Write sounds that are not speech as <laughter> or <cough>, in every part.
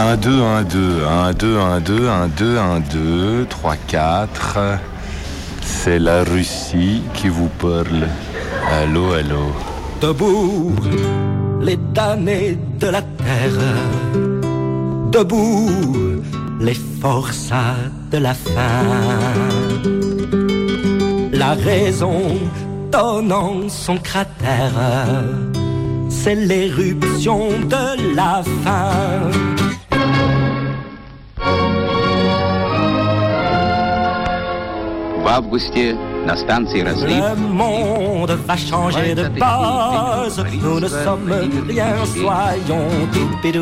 1, 2, 1, 2, 1, 2, 1, 2, 1, 2, 1, 2, 3, 4. C'est la Russie qui vous parle. Allô, allô. Debout, les damnés de la terre. Debout, les forçats de la faim. La raison donnant son cratère, c'est l'éruption de la faim. августе на станции «Разлив» Le monde va changer de base. Nous ne sommes rien, soyons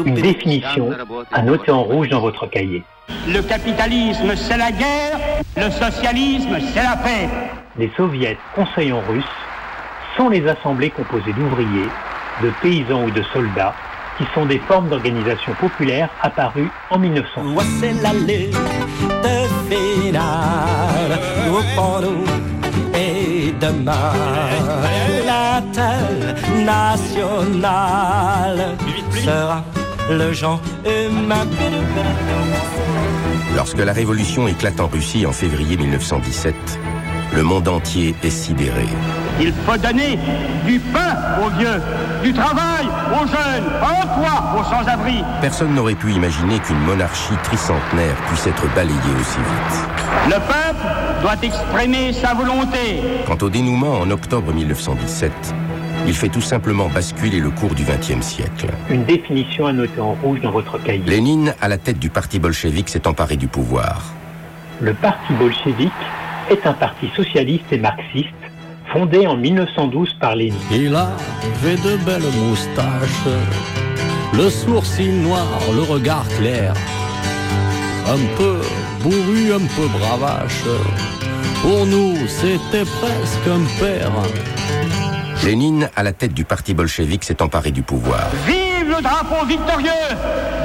Une définition à noter en rouge dans votre cahier. Le capitalisme, c'est la guerre, le socialisme, c'est la paix. Les soviets conseillants russes sont les assemblées composées d'ouvriers, de paysans ou de soldats, qui sont des formes d'organisation populaire apparues en 1900. Lutte finale. Nous pour et demain. L'international sera le genre humain. Lorsque la révolution éclate en Russie en février 1917, le monde entier est sidéré. Il faut donner du pain aux vieux, du travail aux jeunes, un toit aux sans-abri. Personne n'aurait pu imaginer qu'une monarchie tricentenaire puisse être balayée aussi vite. Le peuple doit exprimer sa volonté. Quant au dénouement en octobre 1917, il fait tout simplement basculer le cours du XXe siècle. Une définition à noter en rouge dans votre cahier. Lénine, à la tête du parti bolchevique, s'est emparé du pouvoir. Le parti bolchevique est un parti socialiste et marxiste fondé en 1912 par Lénine. Il avait de belles moustaches, le sourcil noir, le regard clair, un peu bourru, un peu bravache. Pour nous, c'était presque un père. Lénine, à la tête du parti bolchevique, s'est emparé du pouvoir. Vive le drapeau victorieux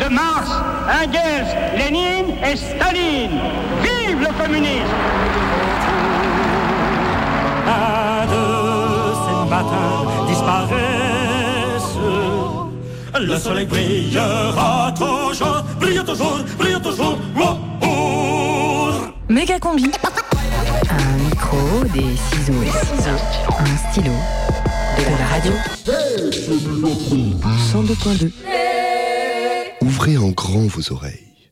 de Marx, Engels, Lénine et Staline. Vive le communisme. Disparaissent. Le soleil brillera toujours, brille toujours, brille toujours. Oh, oh. Méga combi. Un micro, des ciseaux, un stylo, de la radio. 102.2. Ouvrez en grand vos oreilles.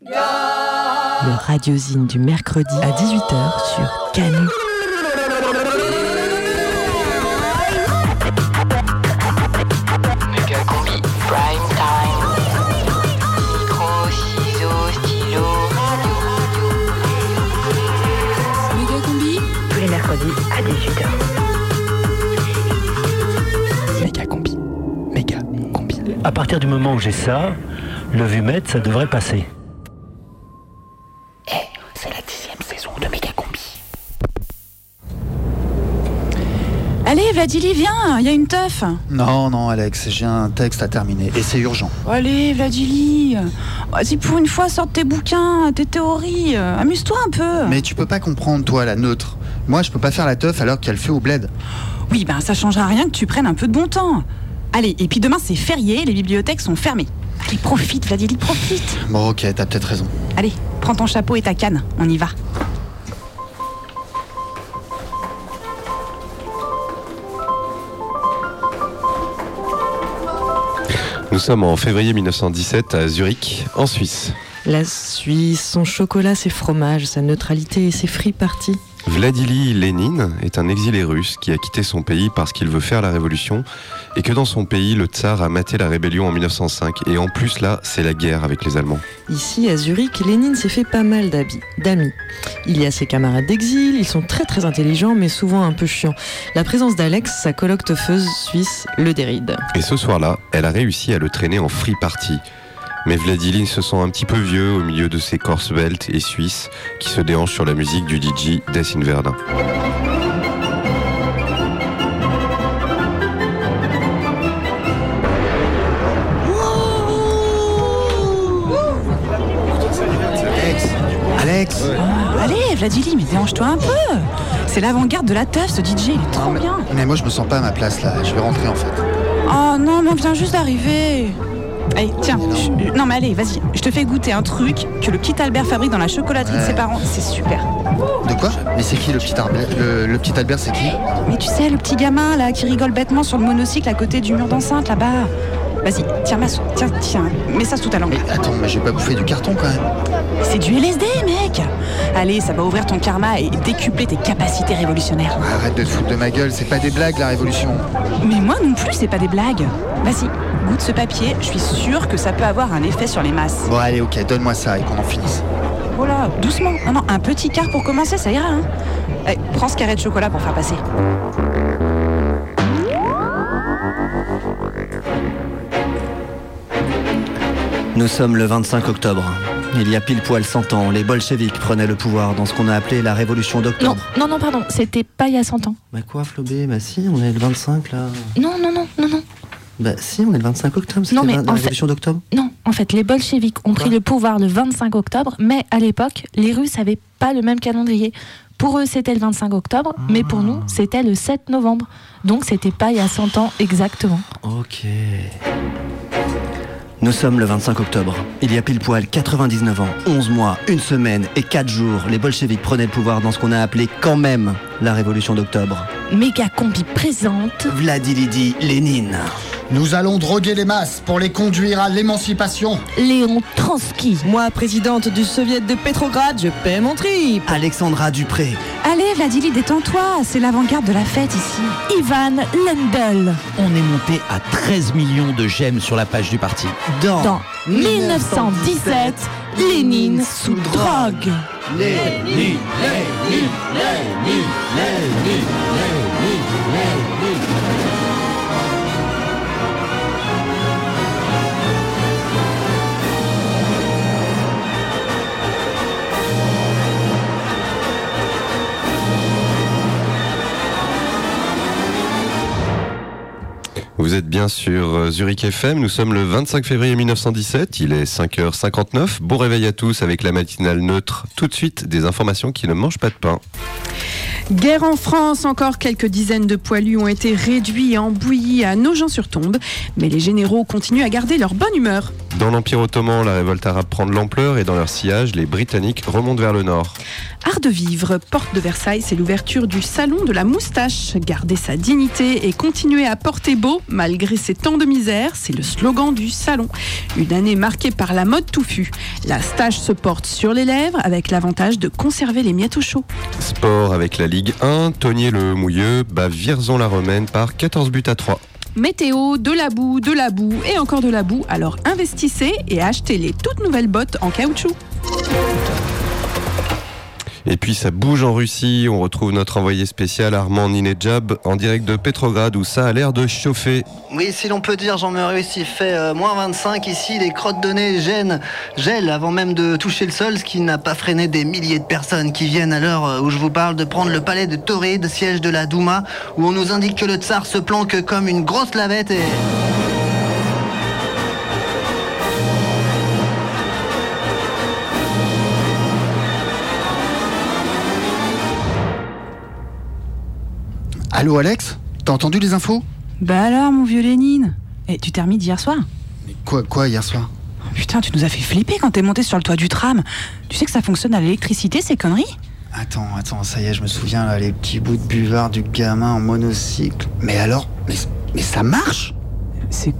Le radiosine du mercredi à 18h sur Canu. À 18h. Méga combi. Méga combi. À partir du moment où j'ai ça, le vumètre, ça devrait passer. C'est la dixième saison de Méga combi. Allez, Vladili, viens, il y a une teuf. Non, non, Alex, j'ai un texte à terminer et c'est urgent. Allez, Vladili. Vas-y, pour une fois, sors tes bouquins, tes théories. Amuse-toi un peu. Mais tu peux pas comprendre, toi, la neutre. Moi, je peux pas faire la teuf alors qu'il y a le feu au bled. Oui, ben ça changera rien que tu prennes un peu de bon temps. Allez, et puis demain, c'est férié, les bibliothèques sont fermées. Allez, profite, Vladili, profite. Bon, ok, t'as peut-être raison. Allez, prends ton chapeau et ta canne, on y va. Nous sommes en février 1917 à Zurich, en Suisse. La Suisse, son chocolat, ses fromages, sa neutralité et ses free parties. Vladili Lénine est un exilé russe qui a quitté son pays parce qu'il veut faire la révolution et que dans son pays, le tsar a maté la rébellion en 1905 et en plus là, c'est la guerre avec les Allemands. Ici, à Zurich, Lénine s'est fait pas mal d'amis. Il y a ses camarades d'exil, ils sont très très intelligents mais souvent un peu chiants. La présence d'Alex, sa coloctefeuse suisse, le déride. Et ce soir-là, elle a réussi à le traîner en free party. Mais Vladili se sent un petit peu vieux au milieu de ces corses beltes et suisses qui se déhanchent sur la musique du DJ Des Verdun. Alex Alex Allez, Vladili, mais dérange-toi un peu. C'est l'avant-garde de la teuf, ce DJ, il est trop mais, bien. mais moi, je me sens pas à ma place là. Je vais rentrer en fait. Oh non, mais on vient juste d'arriver. Allez, tiens. je- non, mais allez, vas-y. Je te fais goûter un truc que le petit Albert fabrique dans la chocolaterie de ses parents. C'est super. De quoi Mais c'est qui le petit Albert le, le petit Albert, c'est qui Mais tu sais, le petit gamin là qui rigole bêtement sur le monocycle à côté du mur d'enceinte là-bas. Vas-y, tiens, ma tiens, tiens, mets ça sous ta langue. Attends, mais j'ai pas bouffé du carton quand même. C'est du LSD, mec Allez, ça va ouvrir ton karma et décupler tes capacités révolutionnaires. Arrête de te foutre de ma gueule, c'est pas des blagues la révolution. Mais moi non plus, c'est pas des blagues. Vas-y, goûte ce papier, je suis sûre que ça peut avoir un effet sur les masses. Bon allez, ok, donne-moi ça et qu'on en finisse. Oh là, doucement. Non, non, un petit quart pour commencer, ça ira. Hein. Allez, prends ce carré de chocolat pour faire passer. Nous sommes le 25 octobre. Il y a pile poil 100 ans, les bolcheviks prenaient le pouvoir dans ce qu'on a appelé la révolution Non, d'octobre. non, non, pardon, c'était pas il y a 100 ans. Bah quoi, Flobé Bah si, on est le 25 là. Non, non, non, non, non. Bah si, on est le 25 octobre, c'était Non, mais la, la en fait- révolution d'octobre. Non, en fait, les bolcheviks ont pris le pouvoir le 25 octobre, mais à l'époque, les Russes n'avaient pas le même calendrier. Pour eux, c'était le 25 octobre, mais pour nous, c'était le 7 novembre. Donc, c'était pas il y a 100 ans exactement. Ok. Nous sommes le 25 octobre. Il y a pile poil 99 ans, 11 mois, une semaine et 4 jours, les bolcheviks prenaient le pouvoir dans ce qu'on a appelé quand même la révolution d'octobre. Méga combi présente. Vladilidi Lénine. Nous allons droguer les masses pour les conduire à l'émancipation. Léon Trotsky. Moi, présidente du soviet de Pétrograd, je paie mon trip. Alexandra Dupré. Allez, Vladili, détends-toi, c'est l'avant-garde de la fête ici. Ivan Lendl. On est monté à 13 millions de j'aime sur la page du parti. Dans, Dans 1917, Lénine sous drogue. Lénine, Lénine, Lénine, Lénine, Lénine, Lénine. Vous êtes bien sur euh, Zurich FM, nous sommes le 25 février 1917, il est 5h59, bon réveil à tous avec la matinale neutre, tout de suite des informations qui ne mangent pas de pain. Guerre en France, encore quelques dizaines de poilus ont été réduits et embouillis à Nogent-sur-Tombe, mais les généraux continuent à garder leur bonne humeur. Dans l'Empire ottoman, la révolte arabe prend de l'ampleur et dans leur sillage, les Britanniques remontent vers le nord. Art de vivre, porte de Versailles, c'est l'ouverture du salon de la moustache. Garder sa dignité et continuer à porter beau malgré ces temps de misère, c'est le slogan du salon. Une année marquée par la mode touffue. La stache se porte sur les lèvres avec l'avantage de conserver les miettes au chaud. Sport avec la Ligue 1, Tonier le Mouilleux bat la Romaine par 14 buts à 3. Météo, de la boue, de la boue et encore de la boue. Alors investissez et achetez les toutes nouvelles bottes en caoutchouc. Et puis ça bouge en Russie, on retrouve notre envoyé spécial Armand Ninejab en direct de Petrograd où ça a l'air de chauffer. Oui, si l'on peut dire, Jean-Maurice, il fait euh, moins 25 ici, les crottes de nez gênent, gèlent avant même de toucher le sol, ce qui n'a pas freiné des milliers de personnes qui viennent à l'heure euh, où je vous parle de prendre le palais de Tauride, siège de la Douma, où on nous indique que le tsar se planque comme une grosse lavette et... Allô Alex T'as entendu les infos Bah alors, mon vieux Lénine Et tu t'es remis d'hier soir Quoi, quoi hier soir Putain, tu nous as fait flipper quand t'es monté sur le toit du tram. Tu sais que ça fonctionne à l'électricité, ces conneries Attends, attends, ça y est, je me souviens là, les petits bouts de buvard du gamin en monocycle. Mais alors Mais, mais ça marche C'est.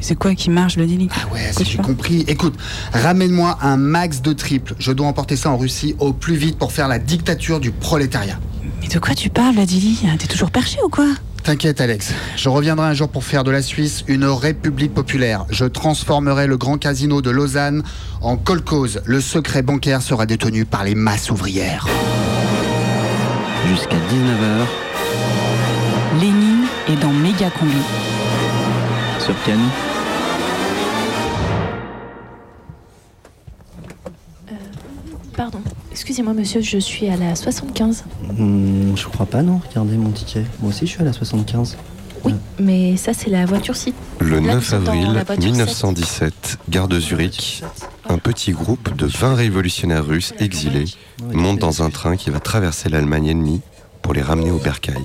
C'est quoi qui marche, le Dili Ah ouais, si j'ai compris. Écoute, ramène-moi un max de triple. Je dois emporter ça en Russie au plus vite pour faire la dictature du prolétariat. Mais de quoi tu parles, Vladili T'es toujours perché ou quoi T'inquiète Alex, je reviendrai un jour pour faire de la Suisse une république populaire. Je transformerai le grand casino de Lausanne en kolkhoz. Le secret bancaire sera détenu par les masses ouvrières. Jusqu'à 19h Lénine est dans Méga Combi. sur Ken. Pardon, excusez-moi monsieur, je suis à la 75. Hmm, je crois pas, non. Regardez mon ticket. Moi aussi, je suis à la 75. Oui, mais ça c'est la voiture ci. Le Là, 9 nous sommes dans avril la voiture 1917, gare de Zurich, un petit groupe de 20 révolutionnaires russes exilés monte dans un train qui va traverser l'Allemagne ennemie pour les ramener au bercail.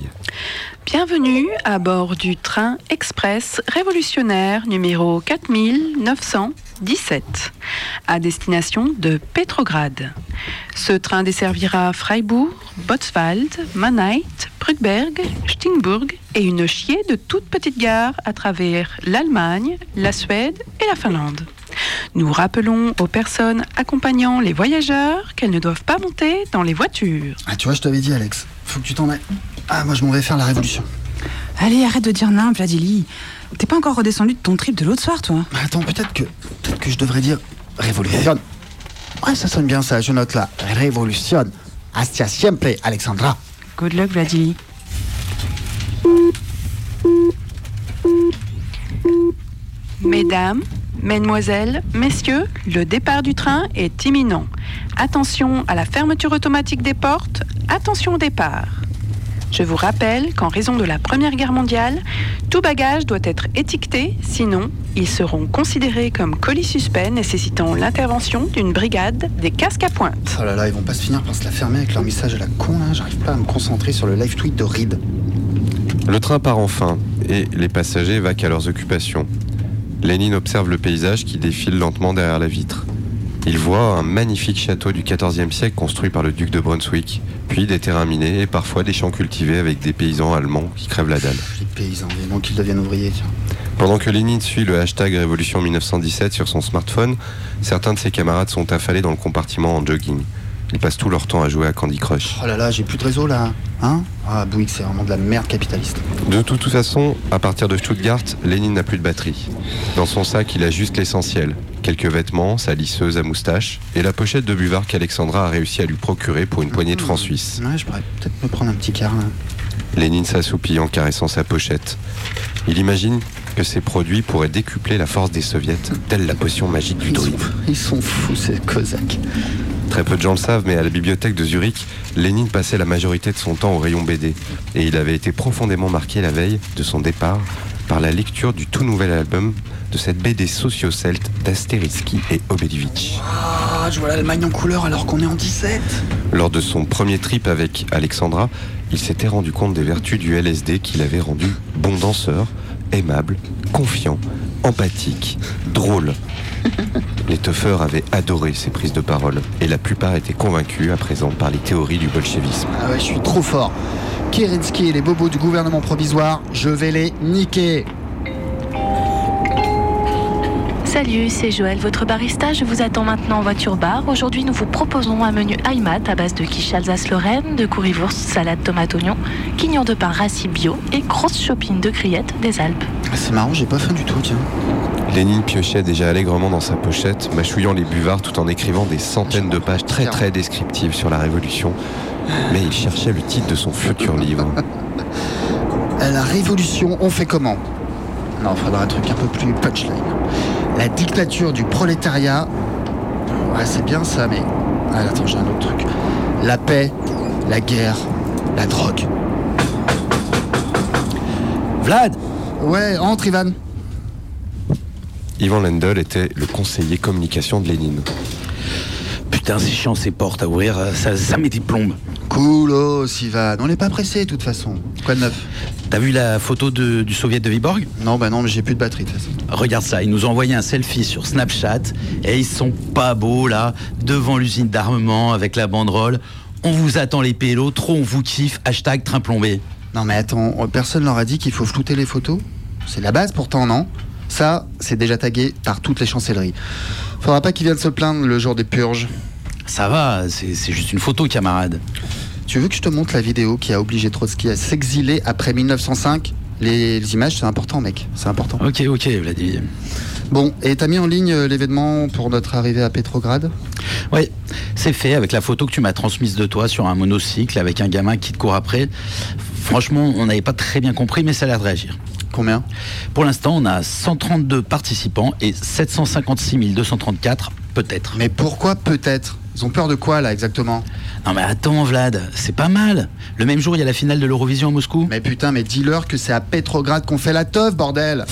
Bienvenue à bord du train express révolutionnaire numéro 4917 à destination de Petrograd. Ce train desservira Freiburg, Botswald, Mannheim, Brugberg, Stingburg et une chier de toutes petites gares à travers l'Allemagne, la Suède et la Finlande. Nous rappelons aux personnes accompagnant les voyageurs qu'elles ne doivent pas monter dans les voitures. Ah, tu vois, je t'avais dit, Alex. Faut que tu t'en ailles. Ah, moi, je m'en vais faire la révolution. Allez, arrête de dire non, Vladili. T'es pas encore redescendu de ton trip de l'autre soir, toi attends, peut-être que, peut-être que je devrais dire révolution. Ouais, ça sonne bien ça, je note là. Révolution. Hasta siempre, Alexandra. Good luck, Vladili. Mesdames, Mesdemoiselles, Messieurs, le départ du train est imminent. Attention à la fermeture automatique des portes, attention au départ. Je vous rappelle qu'en raison de la Première Guerre mondiale, tout bagage doit être étiqueté, sinon ils seront considérés comme colis suspects nécessitant l'intervention d'une brigade des casques à pointe. Oh là là, ils vont pas se finir par se la fermer avec leur message à la con là. J'arrive pas à me concentrer sur le live tweet de Reed. Le train part enfin et les passagers vaquent à leurs occupations. Lénine observe le paysage qui défile lentement derrière la vitre. Il voit un magnifique château du XIVe siècle construit par le duc de Brunswick, puis des terrains minés et parfois des champs cultivés avec des paysans allemands qui crèvent la dalle. Les paysans, et donc qu'ils deviennent ouvriers, tiens. Pendant que Lénine suit le hashtag Révolution 1917 sur son smartphone, certains de ses camarades sont affalés dans le compartiment en jogging. Ils passent tout leur temps à jouer à Candy Crush. Oh là là, j'ai plus de réseau là. Hein? Ah, Bouygues, c'est vraiment de la merde capitaliste. De toute façon, à partir de Stuttgart, Lénine n'a plus de batterie. Dans son sac, il a juste l'essentiel. Quelques vêtements, sa lisseuse à moustache et la pochette de buvard qu'Alexandra a réussi à lui procurer pour une poignée de francs suisses. Ouais, je pourrais peut-être me prendre un petit quart là. Lénine s'assoupit en caressant sa pochette. Il imagine que ces produits pourraient décupler la force des soviets, telle la potion magique du druide. Ils sont fous ces cosaques. Très peu de gens le savent, mais à la bibliothèque de Zurich, Lénine passait la majorité de son temps au rayon BD. Et il avait été profondément marqué la veille de son départ par la lecture du tout nouvel album de cette BD socio-celte d'Asteriski et Obelivitch. Ah, je vois l'Allemagne en couleur alors qu'on est en 17. Lors de son premier trip avec Alexandra, il s'était rendu compte des vertus du LSD qui l'avait rendu bon danseur, aimable, confiant, empathique, drôle. <laughs> Les toughers avaient adoré ses prises de parole et la plupart étaient convaincus à présent par les théories du bolchevisme. Ah ouais, je suis trop fort. Kerensky et les bobos du gouvernement provisoire, je vais les niquer. Salut, c'est Joël, votre barista. Je vous attends maintenant en voiture bar. Aujourd'hui, nous vous proposons un menu Heimat à base de quiche Alsace-Lorraine, de currywurst, salade tomate oignon, quignon de pain rassis bio et grosse shopping de criettes des Alpes. Ah, c'est marrant, j'ai pas faim du tout, tiens. Lénine piochait déjà allègrement dans sa pochette, mâchouillant les buvards tout en écrivant des centaines de pages très très descriptives sur la Révolution. Mais il cherchait le titre de son futur livre. <laughs> À la révolution, on fait comment? Non, faudra un truc un peu plus punchline. La dictature du prolétariat. Ouais, c'est bien ça, mais. Ah, attends, j'ai un autre truc. La paix, la guerre, la drogue. Vlad Ouais, entre, Ivan. Ivan Lendl était le conseiller communication de Lénine. Putain, c'est chiant ces portes à ouvrir, euh, ça, ça met des plombes. Cool, Ivan. On n'est pas pressé, de toute façon. Quoi de neuf T'as vu la photo de- du soviet de Viborg? Non, bah non, mais j'ai plus de batterie, de toute façon. Regarde ça, ils nous ont envoyé un selfie sur Snapchat et ils sont pas beaux là, devant l'usine d'armement avec la banderole. On vous attend les pélos, trop on vous kiffe, hashtag train plombé. Non, mais attends, personne leur a dit qu'il faut flouter les photos? C'est la base pourtant, non? Ça, c'est déjà tagué par toutes les chancelleries. Faudra pas qu'ils viennent se plaindre le jour des purges. Ça va, c'est juste une photo, camarade. Tu veux que je te montre la vidéo qui a obligé Trotsky à s'exiler après 1905 les, les images, c'est important, mec. C'est important. Ok, ok, Vladimir. Bon, et t'as mis en ligne euh, l'événement pour notre arrivée à Petrograd? Oui, c'est fait avec la photo que tu m'as transmise de toi sur un monocycle avec un gamin qui te court après. Franchement, on n'avait pas très bien compris, mais ça a l'air de réagir. Combien? Pour l'instant, on a 132 participants et 756 234 peut-être. Mais pourquoi peut-être? Ils ont peur de quoi là exactement? Non mais attends Vlad, c'est pas mal. Le même jour, il y a la finale de l'Eurovision à Moscou. Mais putain, mais dis-leur que c'est à Petrograd qu'on fait la teuf, bordel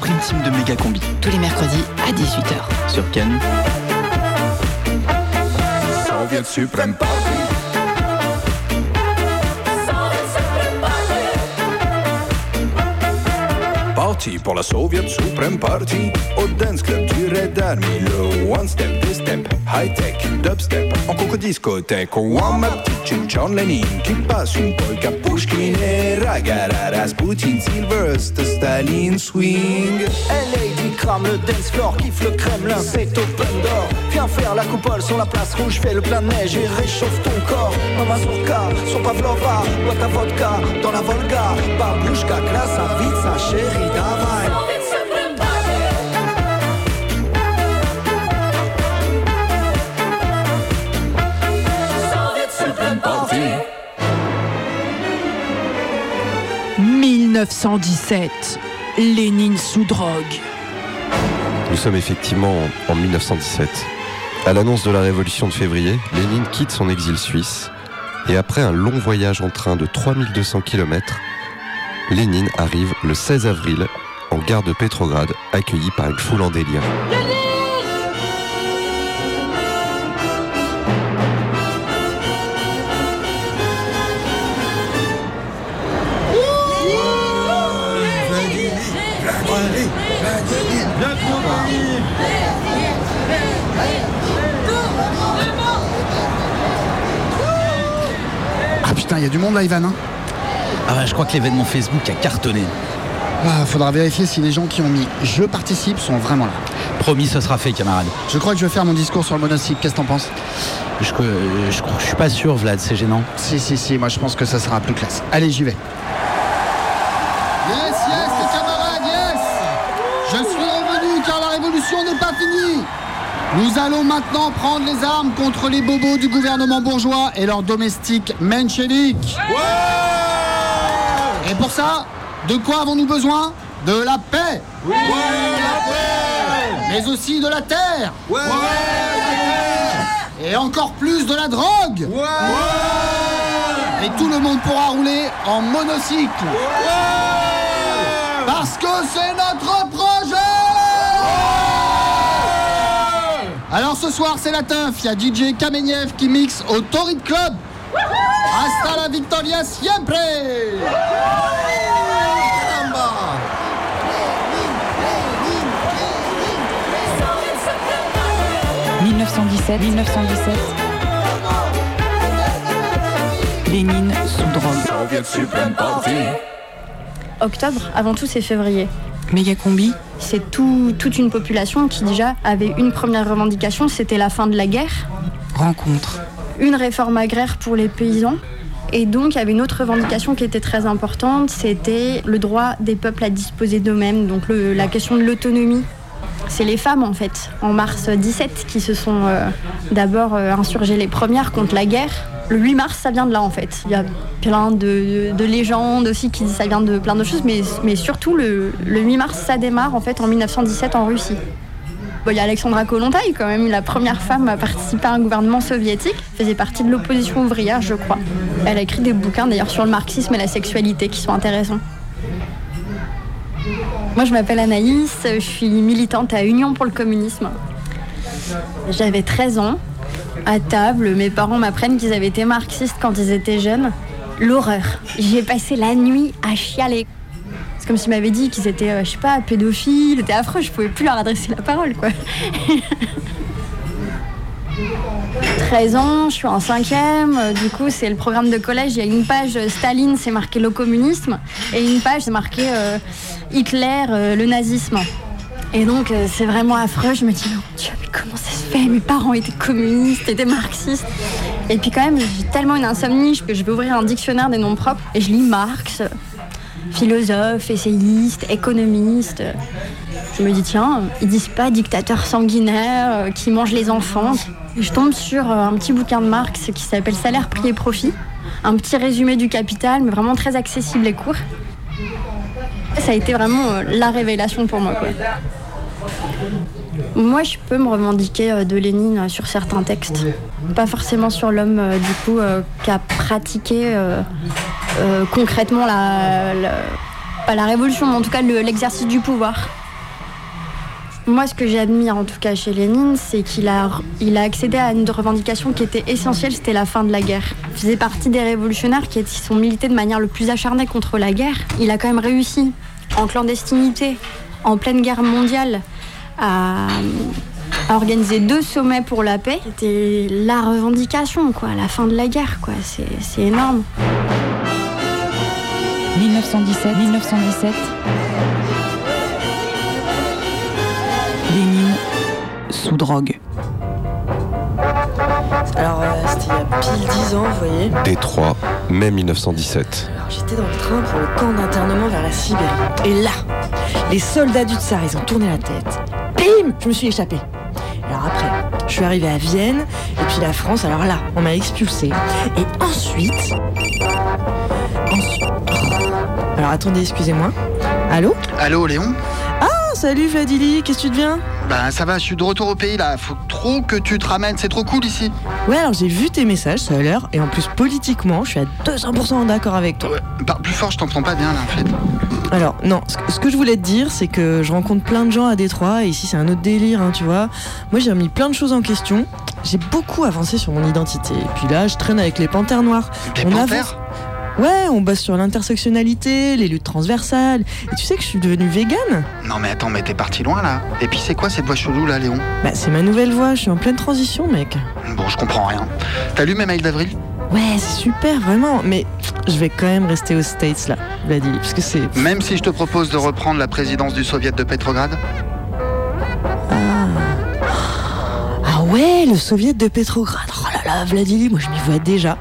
Prime team de méga combi Tous les mercredis à 18h. sur Canu. Pour la Soviet Supreme Party. Au dance club du Red Army, le one step, two step, high tech, dubstep, en coco discothèque. One ma petite John Lennon qui passe une polka Pushkin et Ragara Rasputin, Staline, swing. Hey lady, crame le dance floor, kiffe le Kremlin, c'est open door. Viens faire la coupole sur la place rouge, fais le plein de neige et réchauffe ton corps. Dans mazurka, sur Pavlova, bois ta vodka, dans la Volga. Bablouchka, classe, vite sa chérie, davai. Party. 1917. Lénine sous drogue. Nous sommes effectivement en- en 1917. À l'annonce de la révolution de février, Lénine quitte son exil suisse et après un long voyage en train de 3200 km, Lénine arrive le 16 avril en gare de Pétrograd, accueilli par une foule en délire. Ah putain, il y a du monde là, Ivan. hein Ah je crois que l'événement Facebook a cartonné. Ah, faudra vérifier si les gens qui ont mis je participe sont vraiment là. Promis, ce sera fait, camarade. Je crois que je vais faire mon discours sur le monocycle. Qu'est-ce que t'en penses? Je, euh, je, crois- je suis pas sûr, Vlad, c'est gênant. Si, si, si, moi je pense que ça sera plus classe. Allez, j'y vais. Nous allons maintenant prendre les armes contre les bobos du gouvernement bourgeois et leurs domestiques mencheviks. Et pour ça, de quoi avons-nous besoin? De la paix. Mais aussi de la terre. Et encore plus de la drogue. Et tout le monde pourra rouler en monocycle Alors ce soir c'est la teuf, il y a DJ Kameniev qui mixe au Torrid Club Hasta la victoria siempre Caramba 1917, 1917. Lénine sous drogue. Octobre, avant tout, c'est février. Méga combi C'est tout- toute une population qui déjà avait une première revendication, c'était la fin de la guerre, Rencontre. une réforme agraire pour les paysans. Et donc, il y avait une autre revendication qui était très importante, c'était le droit des peuples à disposer d'eux-mêmes, donc le- la question de l'autonomie. C'est les femmes, en fait, en mars 17, qui se sont euh, d'abord euh, insurgées les premières contre la guerre. Le 8 mars, ça vient de là, en fait. Il y a plein de, de légendes aussi qui disent ça vient de plein de choses, mais, surtout, le, le 8 mars, ça démarre, en fait, en 1917 en Russie. Il y a Alexandra Kollontai, quand même, la première femme à participer à un gouvernement soviétique, faisait partie de l'opposition ouvrière, je crois. Elle a écrit des bouquins d'ailleurs sur le marxisme et la sexualité qui sont intéressants. Moi, je m'appelle Anaïs, je suis militante à Union pour le communisme. J'avais 13 ans. À table, mes parents m'apprennent qu'ils avaient été marxistes quand ils étaient jeunes. L'horreur. J'ai passé la nuit à chialer. C'est comme s'ils m'avaient dit qu'ils étaient, euh, je sais pas, pédophiles, c'était affreux, je pouvais plus leur adresser la parole, quoi. <laughs> 13 ans, je suis en cinquième, euh, du coup c'est le programme de collège, il y a une page euh, Staline, c'est marqué le communisme, et une page c'est marqué euh, Hitler, le nazisme. Et donc c'est vraiment affreux, je me dis, oh Dieu, mais comment ça se fait? Mes parents étaient communistes, étaient marxistes. Et puis quand même, j'ai tellement une insomnie que je vais ouvrir un dictionnaire des noms propres, et je lis Marx, philosophe, essayiste, économiste. Je me dis, tiens, ils disent pas dictateur sanguinaire euh, qui mange les enfants. Je tombe sur euh, un petit bouquin de Marx qui s'appelle Salaire, prix et profit. Un petit résumé du capital, mais vraiment très accessible et court. Ça a été vraiment euh, la révélation pour moi. Moi, je peux me revendiquer de Lénine sur certains textes. Pas forcément sur l'homme, du coup, qui a pratiqué concrètement la, pas la révolution, mais en tout cas le- l'exercice du pouvoir. Moi, ce que j'admire en tout cas chez Lénine, c'est qu'il a, accédé à une revendication qui était essentielle, c'était la fin de la guerre. Il faisait partie des révolutionnaires qui, sont milités de manière le plus acharnée contre la guerre. Il a quand même réussi en clandestinité, en pleine guerre mondiale, à, à organiser deux sommets pour la paix. C'était la revendication, quoi, la fin de la guerre, quoi. C'est énorme. 1917, 1917. Sous drogue. Alors, euh, c'était il y a pile 10 ans, vous voyez. Détroit, mai 1917. Alors, j'étais dans le train pour le camp d'internement vers la Sibérie. Et là, les soldats du tsar, ils ont tourné la tête. Bim Je me suis échappée. Alors après, je suis arrivée à Vienne, et puis la France, alors là, on m'a expulsée. Et ensuite... Ensuite... Alors attendez, excusez-moi. Allô? Allô, Léon? Ah, salut Fadili, qu'est-ce que tu deviens? Bah ça va, je suis de retour au pays là. Faut trop que tu te ramènes, c'est trop cool ici. Ouais, alors j'ai vu tes messages, ça a l'air, et en plus politiquement, je suis à 200% d'accord avec toi. Parle plus fort, je t'entends pas bien là en fait. Alors, non, ce que- je voulais te dire, c'est que je rencontre plein de gens à Détroit, et ici c'est un autre délire, hein, tu vois. Moi j'ai remis plein de choses en question, j'ai beaucoup avancé sur mon identité, et puis là je traîne avec les panthères noires. Des On panthères avance- Ouais, on bosse sur l'intersectionnalité, les luttes transversales, et tu sais que je suis devenue végane Non mais attends, mais t'es parti loin là. Et puis c'est quoi cette voix chelou là, Léon? Bah c'est ma nouvelle voix, je suis en pleine transition mec. Bon, je comprends rien. T'as lu mes mails d'avril? Ouais, c'est super, vraiment, mais je vais quand même rester aux States là, Vladimir, parce que c'est... Même si je te propose de reprendre la présidence du Soviet de Petrograd? Ah ouais, le soviet de Petrograd? Oh là là, Vladimir, moi je m'y vois déjà.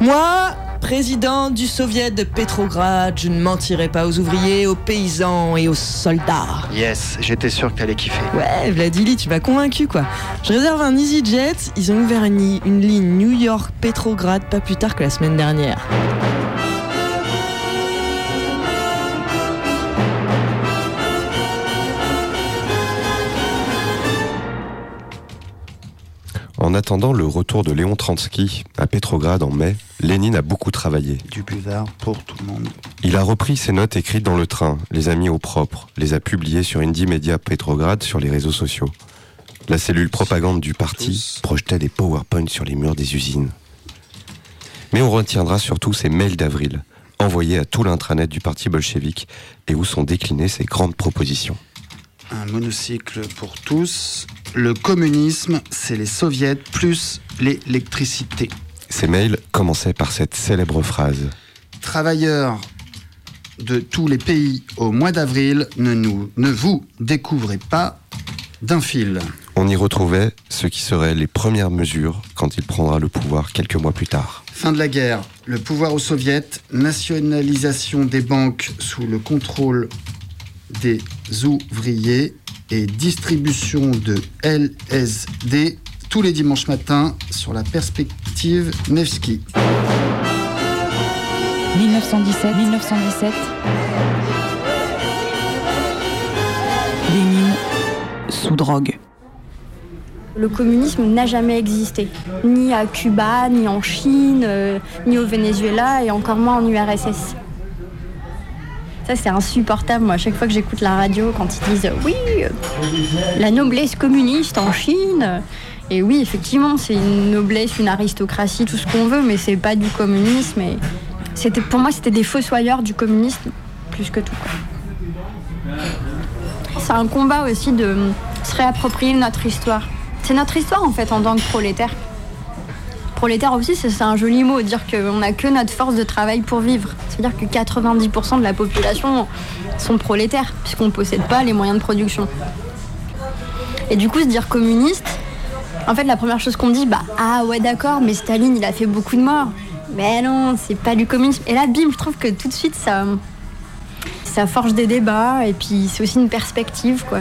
Moi, président du soviet de Petrograd, je ne mentirai pas aux ouvriers, aux paysans et aux soldats. Yes, j'étais sûr que t'allais kiffer. Ouais, Vladimir, tu m'as convaincu quoi. Je réserve un EasyJet, ils ont ouvert une, une ligne New York-Petrograd pas plus tard que la semaine dernière. En attendant le retour de Léon Trotsky à Petrograd en mai, Lénine a beaucoup travaillé. Du buvard pour tout le monde. Il a repris ses notes écrites dans le train, les a mis au propre, les a publiées sur Indie Media Petrograd sur les réseaux sociaux. La cellule propagande du parti projetait des PowerPoint sur les murs des usines. Mais on retiendra surtout ces mails d'avril, envoyés à tout l'intranet du parti bolchevique et où sont déclinées ses grandes propositions. Un monocycle pour tous. Le communisme, c'est les soviets plus l'électricité. Ces mails commençaient par cette célèbre phrase. Travailleurs de tous les pays au mois d'avril, ne, nous, ne vous découvrez pas d'un fil. On y retrouvait ce qui seraient les premières mesures quand il prendra le pouvoir quelques mois plus tard. Fin de la guerre, le pouvoir aux soviets, nationalisation des banques sous le contrôle des ouvriers et distribution de LSD tous les dimanches matins sur la perspective Nevsky. 1917, 1917. Lénine sous drogue. Le communisme n'a jamais existé, ni à Cuba, ni en Chine, euh, ni au Venezuela, et encore moins en URSS. Ça, c'est insupportable, moi, à chaque fois que j'écoute la radio, quand ils disent euh, oui, euh, la noblesse communiste en Chine. Et oui, effectivement, c'est une noblesse, une aristocratie, tout ce qu'on veut, mais c'est pas du communisme. C'était, pour moi, c'était des fossoyeurs du communisme, plus que tout. C'est un combat aussi de se réapproprier notre histoire. C'est notre histoire, en fait, en tant que prolétaire. Prolétaire aussi, c'est un joli mot, dire qu'on n'a que notre force de travail pour vivre. C'est-à-dire que 90% de la population sont prolétaires, puisqu'on ne possède pas les moyens de production. Et du coup, se dire communiste, en fait, la première chose qu'on dit, bah, ah ouais, d'accord, mais Staline, il a fait beaucoup de morts. Mais non, c'est pas du communisme. Et là, bim, je trouve que tout de suite, ça, ça forge des débats, et puis c'est aussi une perspective, quoi.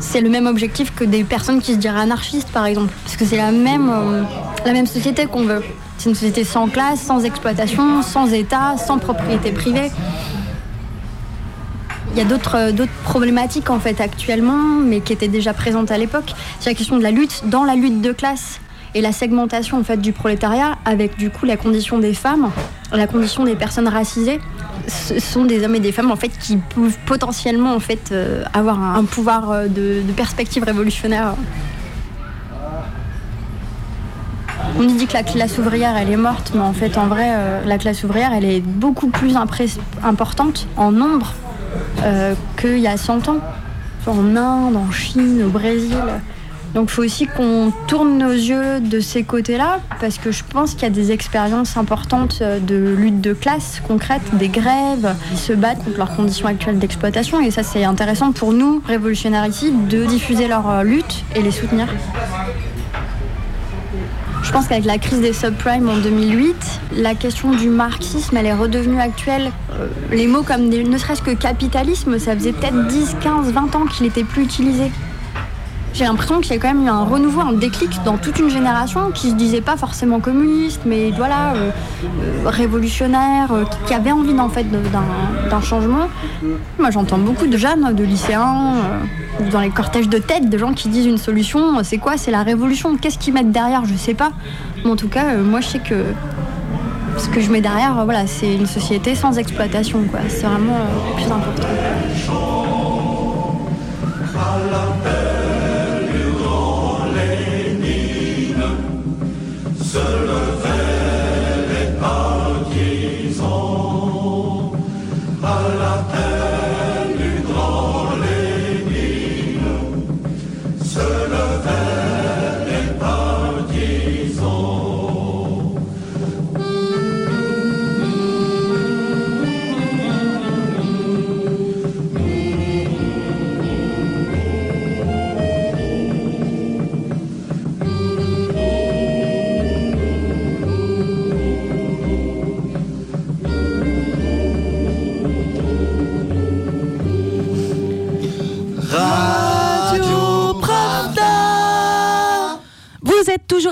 C'est le même objectif que des personnes qui se diraient anarchistes, par exemple. Parce que c'est la même, euh, la même société qu'on veut. C'est une société sans classe, sans exploitation, sans État, sans propriété privée. Il y a d'autres euh, d'autres problématiques en fait actuellement, mais qui étaient déjà présentes à l'époque. C'est la question de la lutte dans la lutte de classe et la segmentation en fait du prolétariat, avec du coup la condition des femmes, la condition des personnes racisées. Ce sont des hommes et des femmes en fait qui peuvent potentiellement en fait euh, avoir un, pouvoir euh, de perspective révolutionnaire. On dit que la classe ouvrière, elle est morte, mais en fait, en vrai, euh, la classe ouvrière, elle est beaucoup plus importante en nombre euh, qu'il y a 100 ans. En Inde, en Chine, au Brésil. Donc il faut aussi qu'on tourne nos yeux de ces côtés-là, parce que je pense qu'il y a des expériences importantes euh, de lutte de classe concrètes, des grèves, ils se battent contre leurs conditions actuelles d'exploitation, et ça c'est intéressant pour nous, révolutionnaires ici, de diffuser leur lutte et les soutenir. Je pense qu'avec la crise des subprimes en 2008, la question du marxisme, elle est redevenue actuelle. Euh, les mots comme ne serait-ce que capitalisme, ça faisait peut-être 10, 15, 20 ans qu'il n'était plus utilisé. J'ai l'impression qu'il y a quand même eu un renouveau, un déclic dans toute une génération qui se disait pas forcément communiste, mais voilà, euh, euh, révolutionnaire, euh, qui avait envie en fait d'un changement. Moi j'entends beaucoup de jeunes, de lycéens, dans les cortèges de tête, de gens qui disent une solution, c'est quoi C'est la révolution. Qu'est-ce qu'ils mettent derrière Je sais pas. Mais en tout cas, moi je sais que ce que je mets derrière, voilà, c'est une société sans exploitation. C'est vraiment plus important.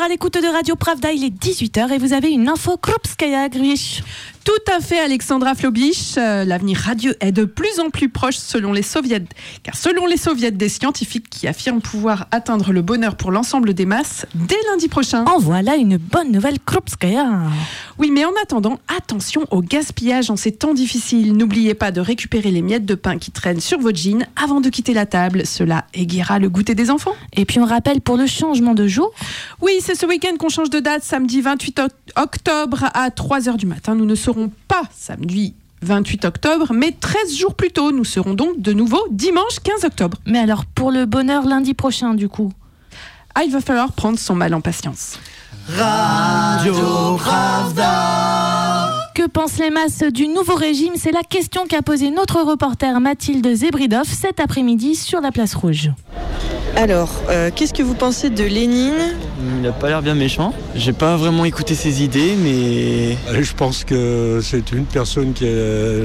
À l'écoute de Radio Pravda, il est 18h et vous avez une info Krupskaya Grish. Tout à fait, Alexandra Flobich. Euh, L'avenir radieux est de plus en plus proche selon les soviets. Car selon les soviets, des scientifiques qui affirment pouvoir atteindre le bonheur pour l'ensemble des masses dès lundi prochain. En voilà une bonne nouvelle Krupskaya. Oui, mais en attendant, attention au gaspillage en ces temps difficiles. N'oubliez pas de récupérer les miettes de pain qui traînent sur votre jean avant de quitter la table. Cela aiguillera le goûter des enfants. Et puis on rappelle pour le changement de jour. Oui, c'est ce week-end qu'on change de date, samedi 28 oc- octobre à 3h du matin. Nous ne serons pas samedi 28 octobre, mais 13 jours plus tôt. Nous serons donc de nouveau dimanche 15 octobre. Mais alors pour le bonheur lundi prochain du coup? Ah, il va falloir prendre son mal en patience. Radio Pravda. Que pensent les masses du nouveau régime C'est la question qu'a posée notre reporter Mathilde Zebridov cet après-midi sur la place rouge. Alors, euh, qu'est-ce que vous pensez de Lénine? Il a pas l'air bien méchant. J'ai pas vraiment écouté ses idées, mais. Je pense que c'est une personne qui a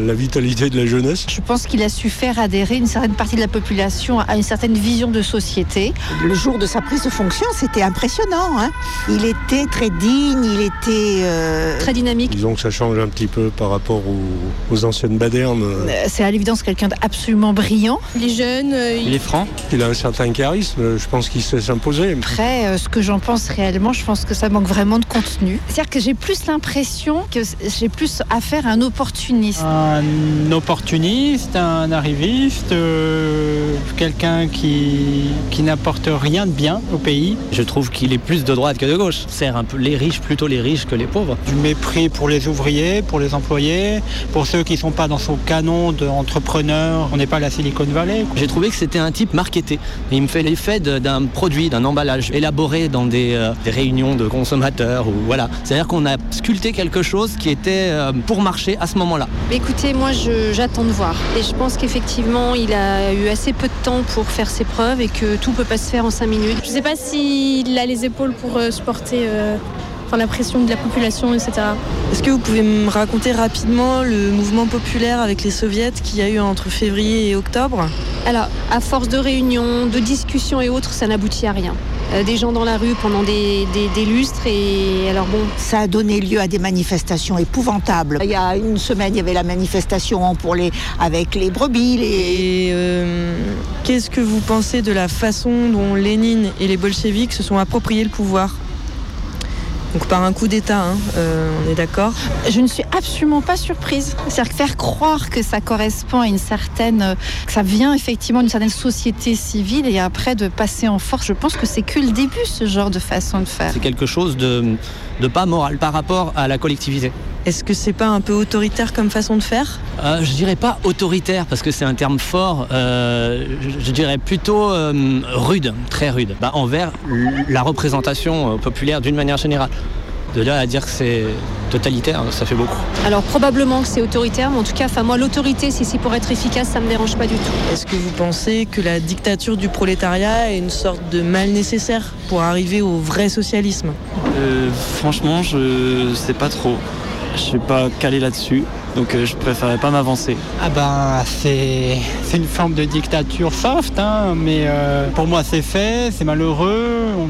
la vitalité de la jeunesse. Je pense qu'il a su faire adhérer une certaine partie de la population à une certaine vision de société. Le jour de sa prise de fonction, c'était impressionnant. hein. il était très digne, il était... euh, Très dynamique. Disons que ça change un petit peu par rapport aux, aux anciennes badernes. Euh, C'est à l'évidence quelqu'un d'absolument brillant. Il est jeune. Il est franc. Il a un certain charisme, je pense qu'il sait s'imposer. Après, euh, ce que j'en pense réellement, je pense que ça manque vraiment de contenu. C'est-à-dire que j'ai plus l'impression que j'ai plus affaire à un opportuniste. Un opportuniste, un arriviste, euh, quelqu'un qui, qui n'apporte rien de bien au pays. Je trouve qu'il est plus de droite que de gauche. Sert un peu les riches, plutôt les riches que les pauvres. Du mépris pour les ouvriers, pour les employés, pour ceux qui ne sont pas dans son canon d'entrepreneur. On n'est pas la Silicon Valley. J'ai trouvé que c'était un type marketé. Et il me fait l'effet d'un produit, d'un emballage élaboré dans des, euh, des réunions de consommateurs. Ou voilà. C'est-à-dire qu'on a sculpté quelque chose qui était euh, pour marcher à ce moment-là. Écoutez, moi j'attends de voir. Et je pense qu'effectivement, il a eu assez peu de temps pour faire ses preuves et que tout peut pas se faire en cinq minutes. Je sais pas s'il a les épaules pour euh, supporter euh, enfin, la pression de la population, etc. Est-ce que vous pouvez me raconter rapidement le mouvement populaire avec les soviets qu'il y a eu entre février et octobre? Alors, à force de réunions, de discussions et autres, ça n'aboutit à rien. Euh, des gens dans la rue pendant des, des- des lustres et alors bon. Ça a donné lieu à des manifestations épouvantables. Il y a une semaine, il y avait la manifestation pour les, avec les brebis. Les... Et euh, qu'est-ce que vous pensez de la façon dont Lénine et les bolcheviks se sont appropriés le pouvoir? Donc par un coup d'État, hein, euh, on est d'accord Je ne suis absolument pas surprise. C'est-à-dire que faire croire que ça correspond à une certaine, que ça vient effectivement d'une certaine société civile et après de passer en force, je pense que c'est que le début ce genre de façon de faire. C'est quelque chose de, de pas moral par rapport à la collectivité. Est-ce que c'est pas un peu autoritaire comme façon de faire? Euh, je dirais pas autoritaire parce que c'est un terme fort. euh, je, je dirais plutôt euh, rude, très rude, Bah, envers la représentation euh, populaire d'une manière générale. De là à dire que c'est totalitaire, ça fait beaucoup. Alors probablement que c'est autoritaire, mais en tout cas, enfin moi l'autorité, si c'est pour être efficace, ça me dérange pas du tout. Est-ce que vous pensez que la dictature du prolétariat est une sorte de mal nécessaire pour arriver au vrai socialisme? Euh, franchement, je sais pas trop. Je suis pas calé là-dessus, donc euh, je préférais pas m'avancer. Ah ben, c'est c'est une forme de dictature soft, hein, mais euh, pour moi c'est fait, c'est malheureux. on-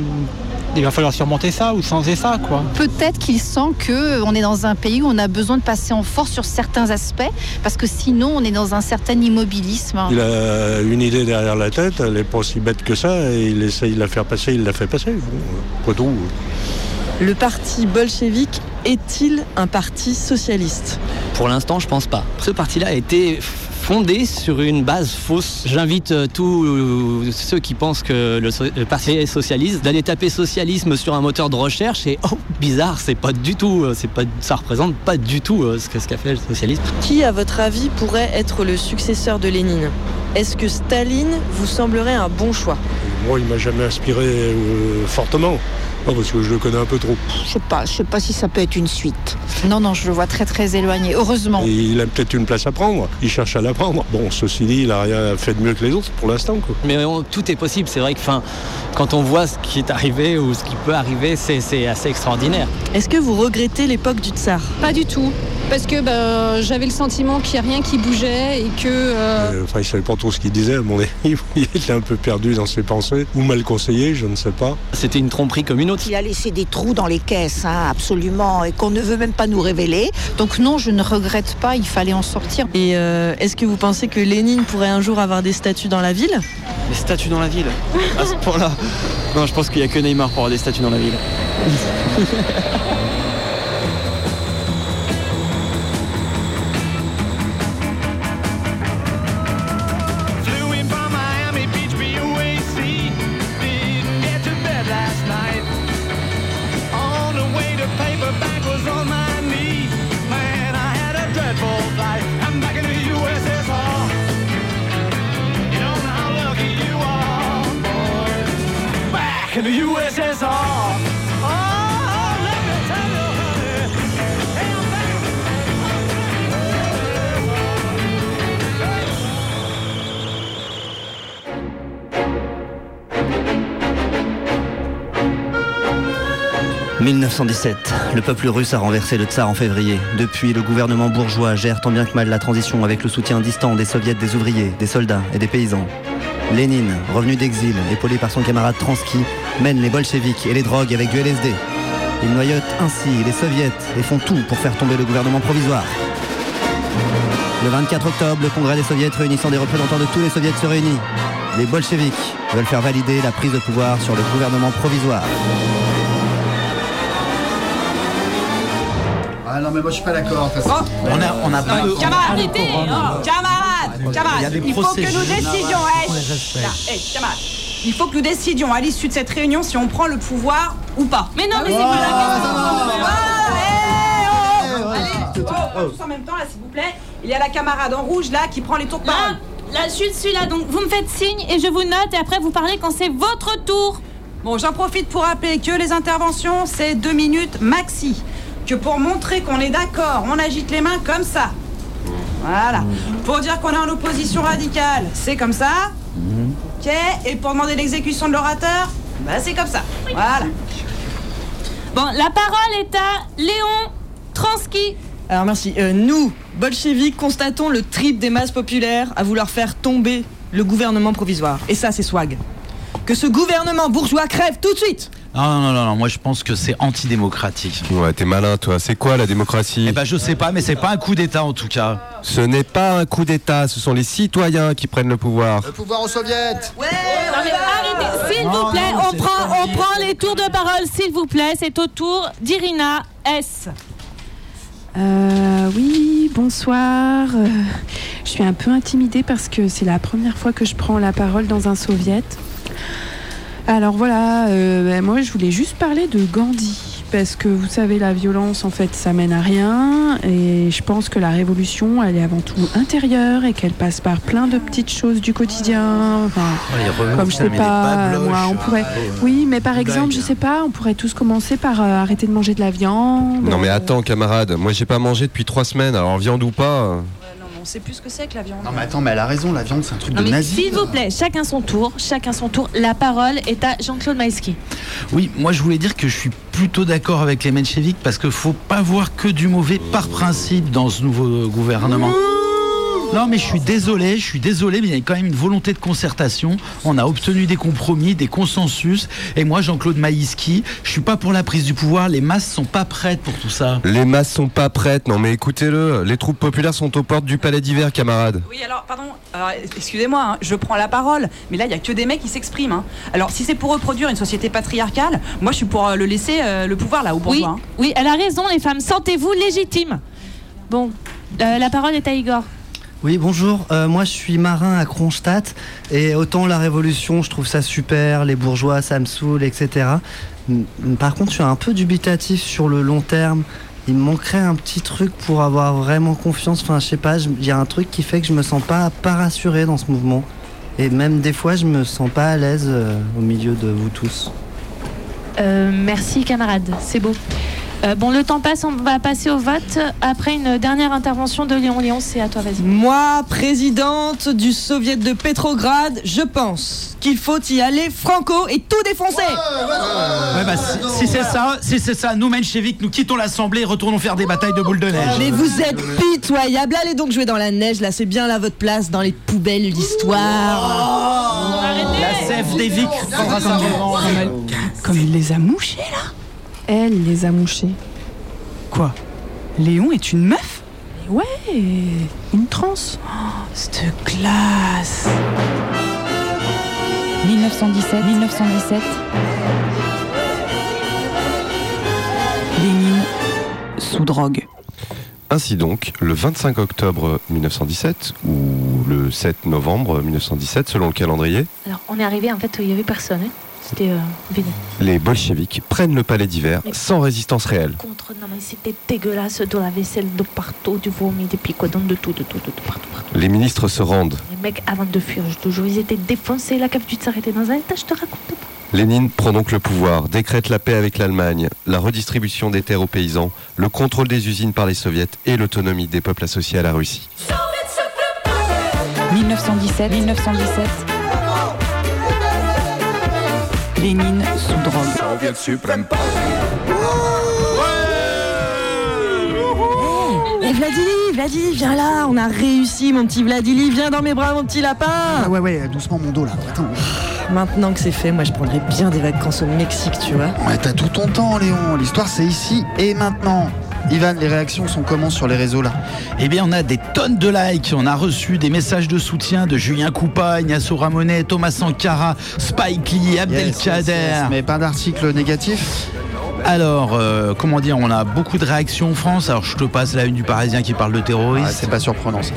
Il va falloir surmonter ça ou changer ça, quoi. Peut-être qu'il sent que on est dans un pays où on a besoin de passer en force sur certains aspects, parce que sinon on est dans un certain immobilisme. Il a une idée derrière la tête, elle n'est pas aussi bête que ça, et il essaye de la faire passer, il la fait passer. Bon, pas tout. Le parti bolchevique est-il un parti socialiste? Pour l'instant, je pense pas. Ce parti-là a été fondé sur une base fausse. J'invite euh, tous euh, ceux qui pensent que le, so- le parti est socialiste d'aller taper socialisme sur un moteur de recherche et oh bizarre, c'est pas du tout, euh, c'est pas, ça représente pas du tout ce que ce qu'a fait le socialisme. Qui, à votre avis, pourrait être le successeur de Lénine? Est-ce que Staline vous semblerait un bon choix? Moi, il m'a jamais inspiré euh, fortement. Non, parce que je le connais un peu trop. Je sais pas, je sais pas si ça peut être une suite. Non, non, je le vois très très éloigné. Heureusement. Et il a peut-être une place à prendre. Il cherche à la prendre. Bon, ceci dit, il a rien fait de mieux que les autres pour l'instant. Mais on- tout est possible. C'est vrai que fin, quand on voit ce qui est arrivé ou ce qui peut arriver, c'est assez extraordinaire. Est-ce que vous regrettez l'époque du tsar? Pas du tout, parce que ben, j'avais le sentiment qu'il n'y a rien qui bougeait et que... euh, Euh, Enfin, il savait pas trop ce qu'il disait, à mon avis. <laughs> Il était un peu perdu dans ses pensées, ou mal conseillé, je ne sais pas. C'était une tromperie comme une autre. Il a laissé des trous dans les caisses, hein, absolument, et qu'on ne veut même pas nous révéler. Donc non, je ne regrette pas, il fallait en sortir. Et euh, est-ce que vous pensez que Lénine pourrait un jour avoir des statues dans la ville? Les statues dans la ville? À ce point-là Non, je pense qu'il y a que Neymar pour avoir des statues dans la ville. <laughs> 1917. Le peuple russe a renversé le tsar en février. Depuis, le gouvernement bourgeois gère tant bien que mal la transition avec le soutien distant des soviets, des ouvriers, des soldats et des paysans. Lénine, revenu d'exil, épaulé par son camarade Transky, mène les bolcheviks et les drogues avec du LSD. Ils noyotent ainsi les soviets et font tout pour faire tomber le gouvernement provisoire. Le 24 octobre, le congrès des soviets réunissant des représentants de tous les soviets se réunit. Les bolcheviks veulent faire valider la prise de pouvoir sur le gouvernement provisoire. Ah non, mais moi je suis pas d'accord. de façon. On a, on a pas le- Camarades, arrêtez oh, Camarades Il Camarades faut que nous décidions On eh, eh, camarades, Il faut que nous décidions à l'issue de cette réunion si on prend le pouvoir ou pas. Mais non, mais c'est pas la question oh, Allez, oh, tous en même temps, là, s'il vous plaît. Il y a la camarade en rouge, là, qui prend les tours de parole. Là, je suis là, donc vous me faites signe et je vous note et après vous parlez quand c'est votre tour. Bon, j'en profite pour rappeler que les interventions, c'est deux minutes maxi. Que pour montrer qu'on est d'accord, on agite les mains comme ça. Voilà. Pour dire qu'on est en opposition radicale, c'est comme ça. Ok. Et pour demander l'exécution de l'orateur, bah c'est comme ça. Voilà. Bon, la parole est à Léon Transky. Alors merci. Euh, nous, bolcheviques, constatons le trip des masses populaires à vouloir faire tomber le gouvernement provisoire. Et ça, c'est swag. Que ce gouvernement bourgeois crève tout de suite. Non, non, non, non, moi je pense que c'est antidémocratique. Ouais, t'es malin, toi. C'est quoi la démocratie? Eh ben, je sais pas, mais c'est pas un coup d'État en tout cas. Ce n'est pas un coup d'État, ce sont les citoyens qui prennent le pouvoir. Le pouvoir aux soviets Non, mais arrêtez, s'il vous plaît, on prend, on prend les tours de parole, s'il vous plaît. C'est au tour d'Irina S. Euh, oui, bonsoir. Euh, je suis un peu intimidée parce que c'est la première fois que je prends la parole dans un soviet. Alors voilà, euh, ben, moi je voulais juste parler de Gandhi. Parce que vous savez, la violence, en fait, ça mène à rien. Et je pense que la révolution, elle est avant tout intérieure et qu'elle passe par plein de petites choses du quotidien. Enfin, comme je sais pas, moi, on pourrait. Oui, mais par exemple, je sais pas, on pourrait tous commencer par euh, arrêter de manger de la viande. Non mais attends, camarade, moi j'ai pas mangé depuis trois semaines, alors viande ou pas. On sait plus ce que c'est que la viande. Non mais attends, mais elle a raison, la viande c'est un truc Non, de nazi. s'il vous plaît, chacun son tour, chacun son tour. La parole est à Jean-Claude Maïski. Oui, moi je voulais dire que je suis plutôt d'accord avec les mencheviks parce qu'il faut pas voir que du mauvais par principe dans ce nouveau gouvernement. Non mais je suis désolé, je suis désolé, mais il y a quand même une volonté de concertation. On a obtenu des compromis, des consensus. Et moi, Jean-Claude Maïski, je suis pas pour la prise du pouvoir. Les masses sont pas prêtes pour tout ça. Les masses sont pas prêtes, non mais écoutez-le, les troupes populaires sont aux portes du palais d'hiver, camarade. Oui, alors, pardon, alors, excusez-moi, hein, je prends la parole, mais là, il n'y a que des mecs qui s'expriment. hein. Alors, si c'est pour reproduire une société patriarcale, moi, je suis pour euh, le laisser euh, le pouvoir, là, Oui, bourgeois. hein. oui, elle a raison, les femmes. Sentez-vous légitimes. Bon, euh, la parole est à Igor. Oui, bonjour. Euh, moi, je suis marin à Kronstadt. Et autant la Révolution, je trouve ça super, les bourgeois, ça me saoule, etc. Par contre, je suis un peu dubitatif sur le long terme. Il me manquerait un petit truc pour avoir vraiment confiance. Enfin, je sais pas, il y a un truc qui fait que je me sens pas, pas rassuré dans ce mouvement. Et même des fois, je me sens pas à l'aise euh, au milieu de vous tous. Euh, merci, camarade. C'est beau. Euh, bon, le temps passe, on va passer au vote. Après une dernière intervention de Léon. Léon, c'est à toi, vas-y. Moi, présidente du soviet de Pétrograd, je pense qu'il faut y aller franco et tout défoncer. Ouais, bah, si, si c'est ça, si c'est ça, nous mencheviks, nous quittons l'assemblée et retournons faire des batailles de boules de neige. Mais vous êtes pitoyable. Allez donc jouer dans la neige. Là, c'est bien là votre place dans les poubelles de l'histoire. La sève des Vic. Comme il les a mouchés là Elle les a mouchés. Quoi? Léon est une meuf? Mais ouais, une transe. Oh, cette classe 1917, 1917. Lénine sous drogue. Ainsi donc, le 25 octobre 1917 ou le 7 novembre 1917 selon le calendrier, Alors, on est arrivé, en fait, il y avait personne. hein. C'était euh, vide. les bolcheviks prennent le palais d'hiver sans résistance réelle. Contre, non, mais c'était dégueulasse. De la vaisselle de partout, du vomi, des picodons, de tout, de tout, de tout, partout, partout. Les ministres se rendent. Les mecs, avant de fuir, je te jure, ils étaient défoncés. La cave du tsar était dans un état, je te raconte pas. Lénine prend donc le pouvoir, décrète la paix avec l'Allemagne, la redistribution des terres aux paysans, le contrôle des usines par les soviets et l'autonomie des peuples associés à la Russie. 1917, 1917. Lénine sous drogue. Soviet suprême Et Vladili, Vladili, viens là. On a réussi, mon petit Vladili. Viens dans mes bras, mon petit lapin. Ah ouais, ouais, doucement mon dos là. Attends. Maintenant que c'est fait, moi, je prendrais bien des vacances au Mexique, tu vois. Ouais, t'as tout ton temps, Léon. L'histoire, c'est ici et maintenant. Ivan, les réactions sont comment sur les réseaux là Eh bien, on a des tonnes de likes. On a reçu des messages de soutien de Julien Coupa, Ignacio Ramonet, Thomas Sankara, Spike Lee, Abdelkader. Yes, yes, yes. Mais pas d'article négatif Alors, euh, comment dire, on a beaucoup de réactions en France. Alors, je te passe la une du Parisien qui parle de terrorisme. c'est pas surprenant ça.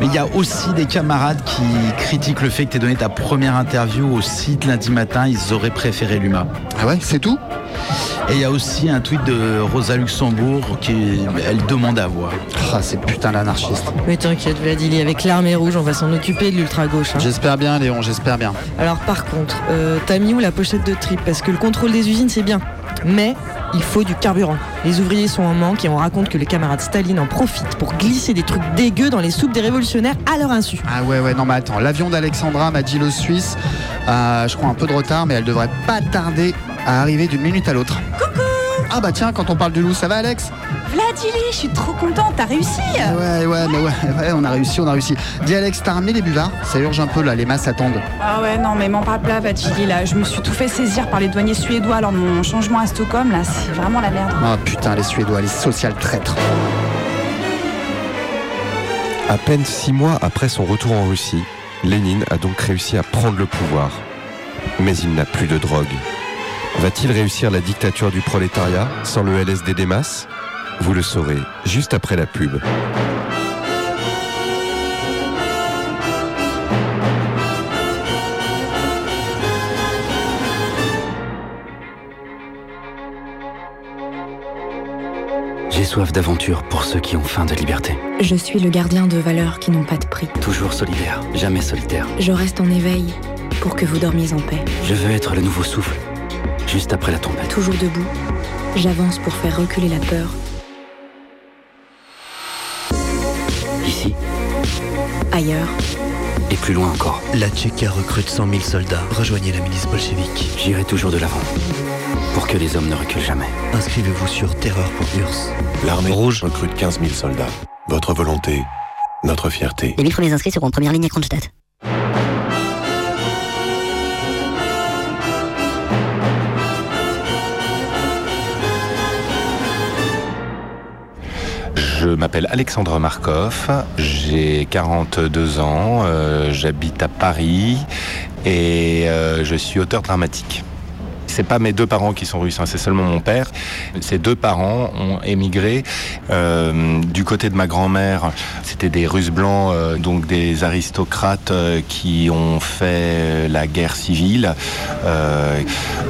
Mais il y a aussi des camarades qui critiquent le fait que tu aies donné ta première interview au site lundi matin. Ils auraient préféré l'UMA. Ah ouais, c'est tout? Et il y a aussi un tweet de Rosa Luxembourg qui elle demande à voir. Ah, c'est putain l'anarchiste. Mais t'inquiète, Vladili, avec l'armée rouge, on va s'en occuper de l'ultra-gauche. hein. J'espère bien, Léon, j'espère bien. Alors, par contre, euh, t'as mis où la pochette de trip? Parce que le contrôle des usines, c'est bien. Mais il faut du carburant. Les ouvriers sont en manque et on raconte que les camarades Staline en profitent pour glisser des trucs dégueux dans les soupes des révolutionnaires à leur insu. Ah ouais, ouais, non, mais attends. L'avion d'Alexandra m'a dit le Suisse. a, je crois, un peu de retard, mais elle devrait pas tarder à arriver d'une minute à l'autre. Ah bah tiens, quand on parle du loup, ça va Alex? Vladili, je suis trop contente, t'as réussi Ouais, ouais, mais ouais, <laughs> ouais, on a réussi, on a réussi. Dis Alex, t'as ramené les buvards? Ça urge un peu là, les masses attendent. Ah ouais, non, mais m'en parle pas, Vladili, là. Je me suis tout fait saisir par les douaniers suédois lors de mon changement à Stockholm, là. C'est vraiment la merde. Ah putain, les Suédois, les social traîtres. À peine six mois après son retour en Russie, Lénine a donc réussi à prendre le pouvoir. Mais il n'a plus de drogue. Va-t-il réussir la dictature du prolétariat sans le LSD des masses? Vous le saurez juste après la pub. J'ai soif d'aventure pour ceux qui ont faim de liberté. Je suis le gardien de valeurs qui n'ont pas de prix. Toujours solidaire, jamais solitaire. Je reste en éveil pour que vous dormiez en paix. Je veux être le nouveau souffle, juste après la tempête. Toujours debout, j'avance pour faire reculer la peur. Ici Ailleurs, et plus loin encore. La Tchéka recrute 100 000 soldats. Rejoignez la milice bolchevique. J'irai toujours de l'avant, pour que les hommes ne reculent jamais. Inscrivez-vous sur terreur.urs. L'armée rouge recrute 15 000 soldats. Votre volonté, notre fierté. Les 1000 premiers inscrits seront en première ligne à Kronstadt. Je m'appelle Alexandre Markov, j'ai 42 ans, euh, j'habite à Paris et euh, je suis auteur dramatique. C'est pas mes deux parents qui sont russes, hein, c'est seulement mon père. Ces deux parents ont émigré euh, du côté de ma grand-mère. C'était des Russes blancs, euh, donc des aristocrates euh, qui ont fait la guerre civile. Euh,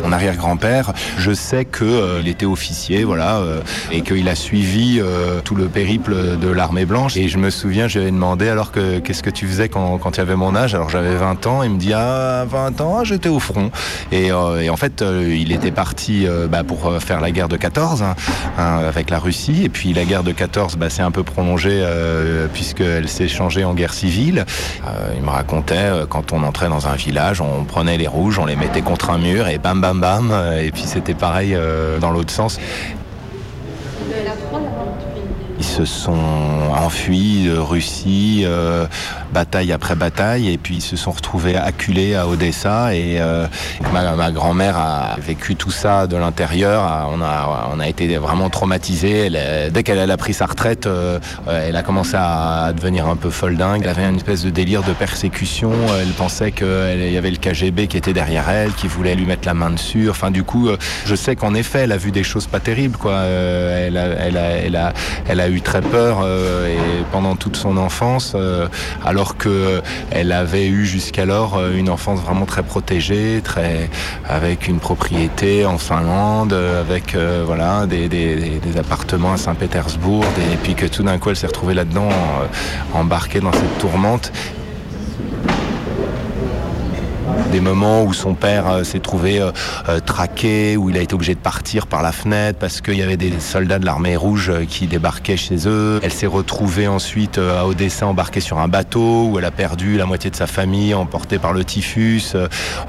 mon arrière-grand-père, je sais que il était officier, voilà, euh, et qu'il a suivi euh, tout le périple de l'armée blanche. Et je me souviens, j'avais demandé alors que qu'est-ce que tu faisais quand, quand tu avais mon âge? Alors j'avais 20 ans. Il me dit ah 20 ans, j'étais au front. Et, euh, et en fait, euh, il était parti euh, bah, pour euh, faire la guerre de 14 hein, hein, avec la Russie. Et puis la guerre de 14, bah, c'est un peu prolongé euh, puisqu'elle s'est changée en guerre civile. Euh, il me racontait euh, quand on entrait dans un village, on prenait les rouges, on les mettait contre un mur et bam bam bam. euh, Et puis c'était pareil euh, dans l'autre sens. Ils se sont enfuis de Russie, euh, bataille après bataille, et puis ils se sont retrouvés acculés à Odessa. Et euh, ma, ma grand-mère a vécu tout ça de l'intérieur. On a, on a été vraiment traumatisés. Elle, euh, dès qu'elle elle a pris sa retraite, euh, euh, elle a commencé à devenir un peu folle dingue. Elle avait une espèce de délire de persécution. Elle pensait qu'il y avait le KGB qui était derrière elle, qui voulait lui mettre la main dessus. Enfin, du coup, je sais qu'en effet, elle a vu des choses pas terribles. Quoi. Elle, a, elle, a, elle, a, elle a eu très peur euh, et pendant toute son enfance, euh, alors que euh, avait eu jusqu'alors euh, une enfance vraiment très protégée, avec une propriété en Finlande, euh, avec voilà des, appartements à Saint-Pétersbourg, et puis que tout d'un coup elle s'est retrouvée là-dedans, embarquée dans cette tourmente des moments où son père euh, s'est trouvé euh, euh, traqué, où il a été obligé de partir par la fenêtre parce qu'il y avait des soldats de l'armée rouge qui débarquaient chez eux. Elle s'est retrouvée ensuite à Odessa embarquée sur un bateau où elle a perdu la moitié de sa famille emportée par le typhus.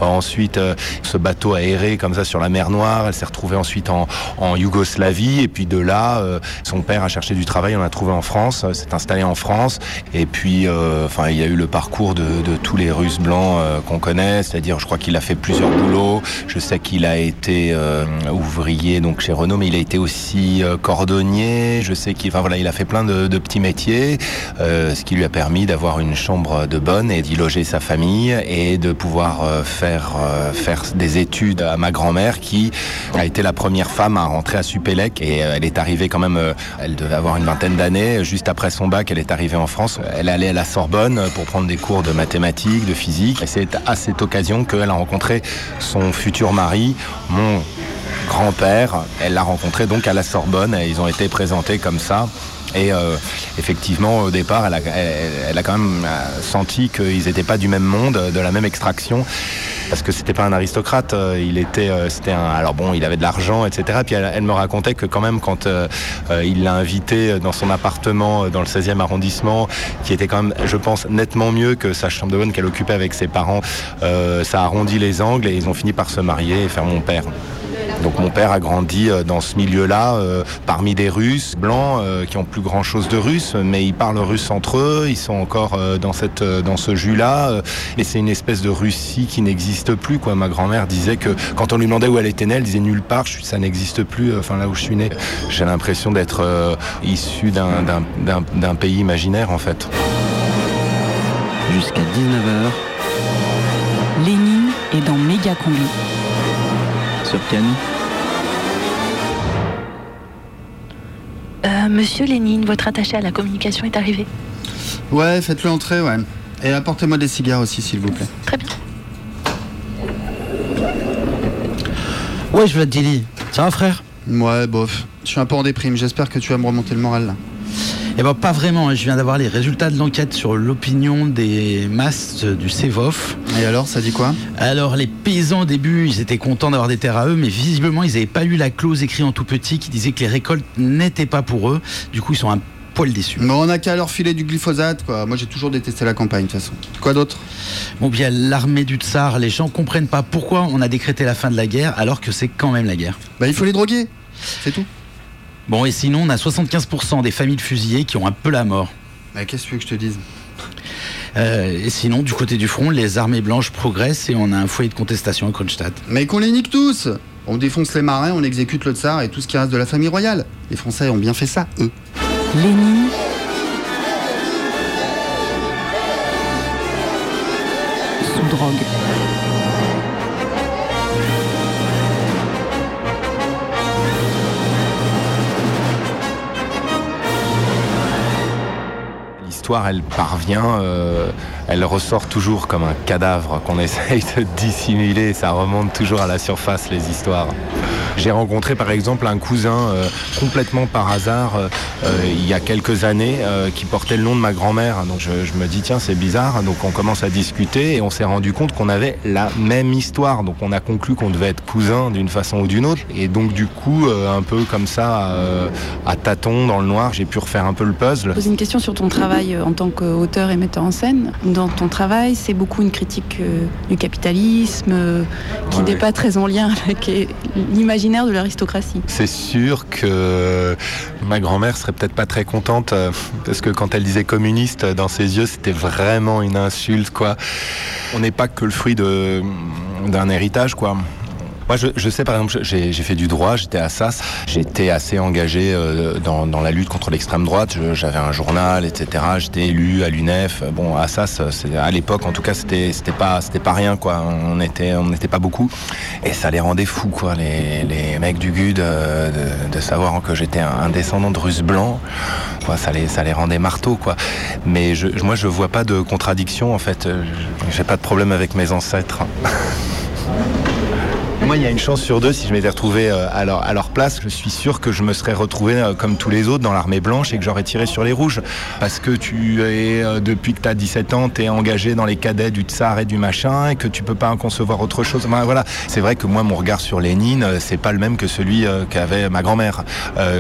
Ensuite, ce bateau a erré comme ça sur la mer Noire. Elle s'est retrouvée ensuite en, en Yougoslavie et puis de là, son père a cherché du travail, on l'a trouvé en France, s'est installé en France et puis, euh, enfin, il y a eu le parcours de, de tous les Russes blancs qu'on connaît, c'est-à-dire, je crois qu'il a fait plusieurs boulots. Je sais qu'il a été euh, ouvrier donc chez Renault, mais il a été aussi euh, cordonnier. Je sais qu'il, voilà, il a fait plein de, petits métiers, euh, ce qui lui a permis d'avoir une chambre de bonne et d'y loger sa famille et de pouvoir faire faire des études à ma grand-mère qui a été la première femme à rentrer à Supélec et elle est arrivée quand même, elle devait avoir une vingtaine d'années. Juste après son bac, elle est arrivée en France. Elle allait à la Sorbonne pour prendre des cours de mathématiques, de physique. C'est à cette occasion qu'elle a rencontré son futur mari, mon grand-père. Elle l'a rencontré donc à la Sorbonne et ils ont été présentés comme ça. Et euh, effectivement, au départ, elle a, quand même euh, senti qu'ils n'étaient pas du même monde, de la même extraction, parce que c'était pas un aristocrate. euh, Il était, euh, un. Alors il avait de l'argent, etc. Puis elle, me racontait que quand même, quand euh, euh, il l'a invité dans son appartement euh, dans le 16e arrondissement, qui était quand même, je pense, nettement mieux que sa chambre de bonne qu'elle occupait avec ses parents, euh, ça arrondit les angles et ils ont fini par se marier et faire mon père. Donc mon père a grandi euh, dans ce milieu-là, euh, parmi des Russes blancs euh, qui ont plus grand-chose de russe, mais ils parlent russe entre eux, ils sont encore dans, ce jus-là. et c'est une espèce de Russie qui n'existe plus. Quoi. Ma grand-mère disait que quand on lui demandait où elle était née, elle disait nulle part, ça n'existe plus, enfin là où je suis né. J'ai l'impression d'être issu d'un pays imaginaire en fait. Jusqu'à 19h Lénine est dans Méga Combi. Sur Ken. Euh, Monsieur Lénine, votre attaché à la communication est arrivé. Ouais, faites-le entrer, ouais. Et apportez-moi des cigares aussi, s'il vous plaît. Très bien. Ouais, je Dilly. Ça va, frère Ouais, bof. Je suis un peu en déprime. J'espère que tu vas me remonter le moral là. Eh ben pas vraiment, hein. je viens d'avoir les résultats de l'enquête sur l'opinion des masses du CEVOF. Et alors, ça dit quoi? Alors les paysans au début, ils étaient contents d'avoir des terres à eux, mais visiblement ils n'avaient pas lu la clause écrite en tout petit qui disait que les récoltes n'étaient pas pour eux. Du coup ils sont un poil déçus. Mais on a qu'à leur filer du glyphosate, quoi. Moi, j'ai toujours détesté la campagne, de toute façon. Quoi d'autre? Bon bien l'armée du tsar, les gens comprennent pas pourquoi on a décrété la fin de la guerre alors que c'est quand même la guerre. Bah il faut les droguer, c'est tout. Bon et sinon on a 75% des familles de fusillés qui ont un peu la mort. Bah qu'est-ce que tu veux que je te dise? Euh, et sinon, du côté du front, les armées blanches progressent et on a un foyer de contestation à Kronstadt. Mais qu'on les nique tous On défonce les marins, on exécute le tsar et tout ce qui reste de la famille royale. Les Français ont bien fait ça, eux. Lénine. Elle parvient, euh, elle ressort toujours comme un cadavre qu'on essaye de dissimuler. Ça remonte toujours à la surface, les histoires. J'ai rencontré par exemple un cousin euh, complètement par hasard euh, euh, il y a quelques années qui portait le nom de ma grand-mère. Donc je, je me dis tiens c'est bizarre. Donc on commence à discuter et on s'est rendu compte qu'on avait la même histoire. Donc on a conclu qu'on devait être cousins d'une façon ou d'une autre. Et donc du coup un peu comme ça à tâtons dans le noir j'ai pu refaire un peu le puzzle. poser une question sur ton travail en tant qu'auteur et metteur en scène. Dans ton travail, c'est beaucoup une critique du capitalisme qui n'est ouais. pas très en lien <laughs> avec euh, de l'aristocratie. C'est sûr que ma grand-mère serait peut-être pas très contente euh, parce que quand elle disait communiste euh, dans ses yeux, c'était vraiment une insulte quoi. On n'est pas que le fruit d'un héritage quoi. Moi, je, je sais, par exemple, j'ai fait du droit, j'étais à SAS, j'étais assez engagé euh, dans, dans la lutte contre l'extrême droite, j'avais un journal, etc. J'étais élu à l'UNEF. Bon, à SAS, c'est- à l'époque, en tout cas, c'était pas pas rien, quoi. On était on n'était pas beaucoup, et ça les rendait fous, quoi, les, les mecs du GUD, euh, de, de savoir que j'étais un, un descendant de Russes blancs. Quoi, ça les ça les rendait marteaux, quoi. Mais je, moi, je vois pas de contradiction, en fait. Euh, J'ai pas de problème avec mes ancêtres. <laughs> Moi, il y a une chance sur deux, si je m'étais retrouvé euh, à leur, place, je suis sûr que je me serais retrouvé euh, comme tous les autres dans l'armée blanche et que j'aurais tiré sur les rouges. Parce que tu es, euh, depuis que tu as 17 ans, tu es engagé dans les cadets du tsar et du machin et que tu peux pas concevoir autre chose. Enfin, voilà. C'est vrai que moi, mon regard sur Lénine, c'est pas le même que celui qu'avait ma grand-mère.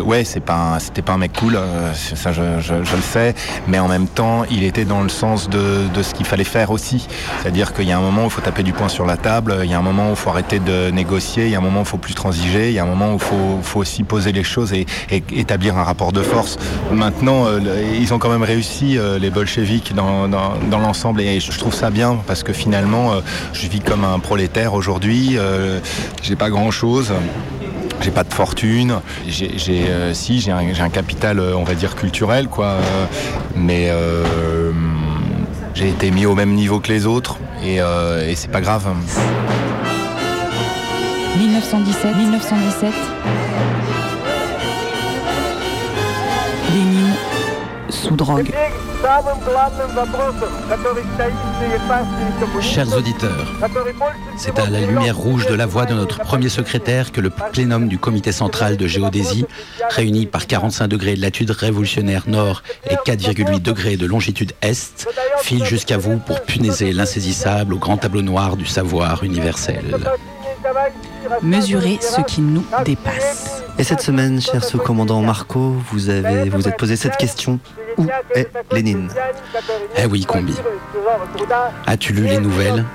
Ouais, c'est pas c'était pas un mec cool, ça je, je- je le sais, mais en même temps, il était dans le sens de, de ce qu'il fallait faire aussi. C'est-à-dire qu'il y a un moment où il faut taper du poing sur la table, il y a un moment où il faut arrêter de il y a un moment où il faut plus transiger, il y a un moment où il faut, aussi poser les choses et, établir un rapport de force. Maintenant, euh, ils ont quand même réussi, euh, les bolcheviks, dans, l'ensemble, et je trouve ça bien parce que finalement, euh, je vis comme un prolétaire aujourd'hui, j'ai pas grand-chose. J'ai pas de fortune. J'ai, si, j'ai un, capital, on va dire culturel, quoi. mais j'ai été mis au même niveau que les autres, et, et c'est pas grave. 1917, 1917. Lénine sous drogue. Chers auditeurs, c'est à la lumière rouge de la voix de notre premier secrétaire que le plénum du comité central de géodésie, réuni par 45 degrés de latitude révolutionnaire nord et 4,8 degrés de longitude est, file jusqu'à vous pour punaiser l'insaisissable au grand tableau noir du savoir universel. Mesurer ce qui nous dépasse. Et cette semaine, cher sous-commandant Marco, vous avez vous êtes posé cette question où est Lénine? Eh oui, combi. As-tu lu les nouvelles?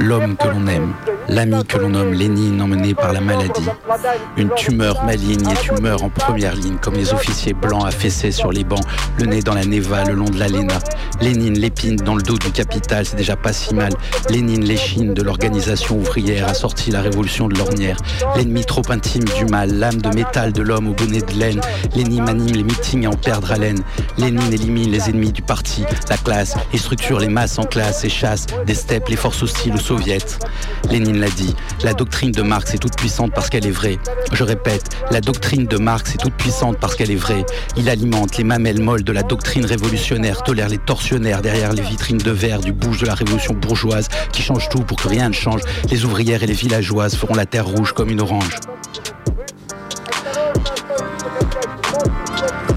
L'homme que l'on aime, l'ami que l'on nomme Lénine emmené par la maladie. Une tumeur maligne et tu meurs en première ligne comme les officiers blancs affaissés sur les bancs, le nez dans la neva le long de l'Alena. Lénine l'épine dans le dos du capital, c'est déjà pas si mal. Lénine l'échine de l'organisation ouvrière a sorti la révolution de l'ornière. L'ennemi trop intime du mal, l'âme de métal de l'homme au bonnet de laine. Lénine anime les meetings à en perdre haleine. Lénine élimine les ennemis du parti, la classe, et structure les masses en classe et chasse des steppes les forces hostiles aux Lénine l'a dit, la doctrine de Marx est toute puissante parce qu'elle est vraie. Je répète, la doctrine de Marx est toute puissante parce qu'elle est vraie. Il alimente les mamelles molles de la doctrine révolutionnaire, tolère les tortionnaires derrière les vitrines de verre du bouge de la révolution bourgeoise qui change tout pour que rien ne change. Les ouvrières et les villageoises feront la terre rouge comme une orange.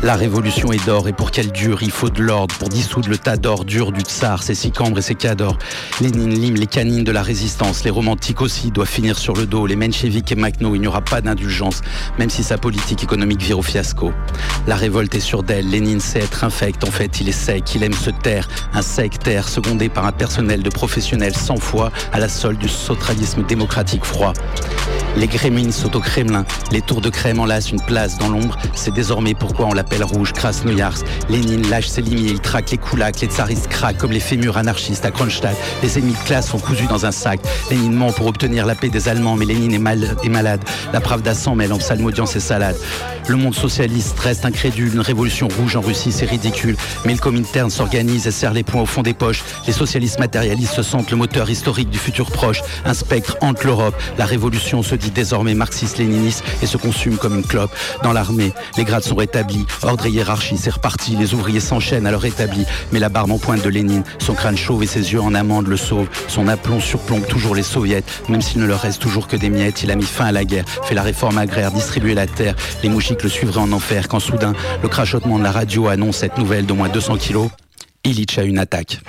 La révolution est d'or et pour qu'elle dure, il faut de l'ordre. Pour dissoudre le tas d'ordures du tsar, ses sicambres et ses cadors. Lénine lime les canines de la résistance, les romantiques aussi doivent finir sur le dos, les mencheviks et Makhno, il n'y aura pas d'indulgence, même si sa politique économique vire au fiasco. La révolte est sûre d'elle, Lénine sait être infect, en fait il est sec, il aime se taire, un sectaire secondé par un personnel de professionnels sans foi à la solde du sautralisme démocratique froid. Les gremlins sont au Kremlin, les tours de crème enlacent une place dans l'ombre, c'est désormais pourquoi on l'appelle rouge, Krasnoyarsk. Lénine lâche ses limiers, il traque les koulaks, les tsaristes craquent comme les fémurs anarchistes à Kronstadt. Les ennemis de classe sont cousus dans un sac. Lénine ment pour obtenir la paix des Allemands, mais Lénine est, mal, est malade. La Pravda s'en mêle en psalmodiant ses salades. Le monde socialiste reste incrédule, une révolution rouge en Russie, c'est ridicule. Mais le Comintern s'organise et serre les poings au fond des poches. Les socialistes matérialistes se sentent le moteur historique du futur proche. Un spectre hante l'Europe. La révolution se dit désormais marxiste-léniniste et se consume comme une clope. Dans l'armée, les grades sont rétablis. Ordre et hiérarchie, c'est reparti. Les ouvriers s'enchaînent à leur établi. Mais la barbe en pointe de Lénine, son crâne chauve et ses yeux en amande le sauvent. Son aplomb surplombe toujours les soviets. Même s'il ne leur reste toujours que des miettes, il a mis fin à la guerre, fait la réforme agraire, distribué la terre. Les mouchiques le suivraient en enfer quand soudain, le crachotement de la radio annonce cette nouvelle d'au moins 200 kilos. Illich a une attaque.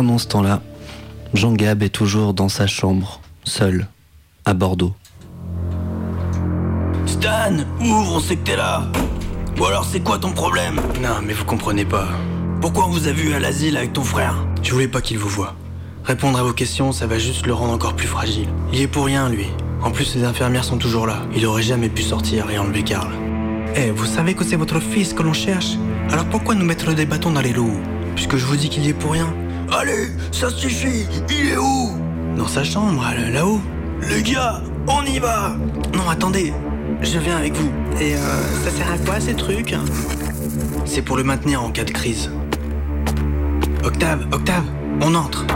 Pendant ce temps-là, Jean Gab est toujours dans sa chambre, seul, à Bordeaux. Stan, ouvre, on sait que t'es là. Ou alors c'est quoi ton problème? Non, mais vous comprenez pas. Pourquoi on vous a vu à l'asile avec ton frère? Je voulais pas qu'il vous voie. Répondre à vos questions, ça va juste le rendre encore plus fragile. Il y est pour rien, lui. En plus, les infirmières sont toujours là. Il aurait jamais pu sortir et enlever Karl. Eh, vous savez que c'est votre fils que l'on cherche Alors pourquoi nous mettre des bâtons dans les roues? Puisque je vous dis qu'il y est pour rien. Allez, ça suffit Il est où? Dans sa chambre, là- là-haut. Les gars, on y va Non, attendez. Je viens avec vous. Et euh, ça sert à quoi ces trucs? C'est pour le maintenir en cas de crise. Octave, Octave, on entre.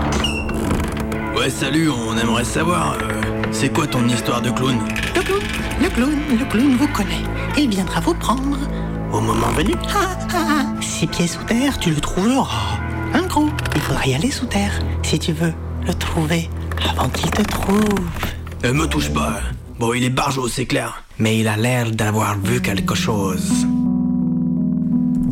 Ouais, salut, on aimerait savoir, euh, c'est quoi ton histoire de clown? Le clown, le clown, le clown vous connaît. Il viendra vous prendre. Au moment venu. Ah, ah, ah. Six pieds sous terre, tu le trouveras. Un gros, il faudra y aller sous terre si tu veux le trouver avant qu'il te trouve. Euh, me touche pas. Bon, il est barjot, c'est clair. Mais il a l'air d'avoir vu quelque chose.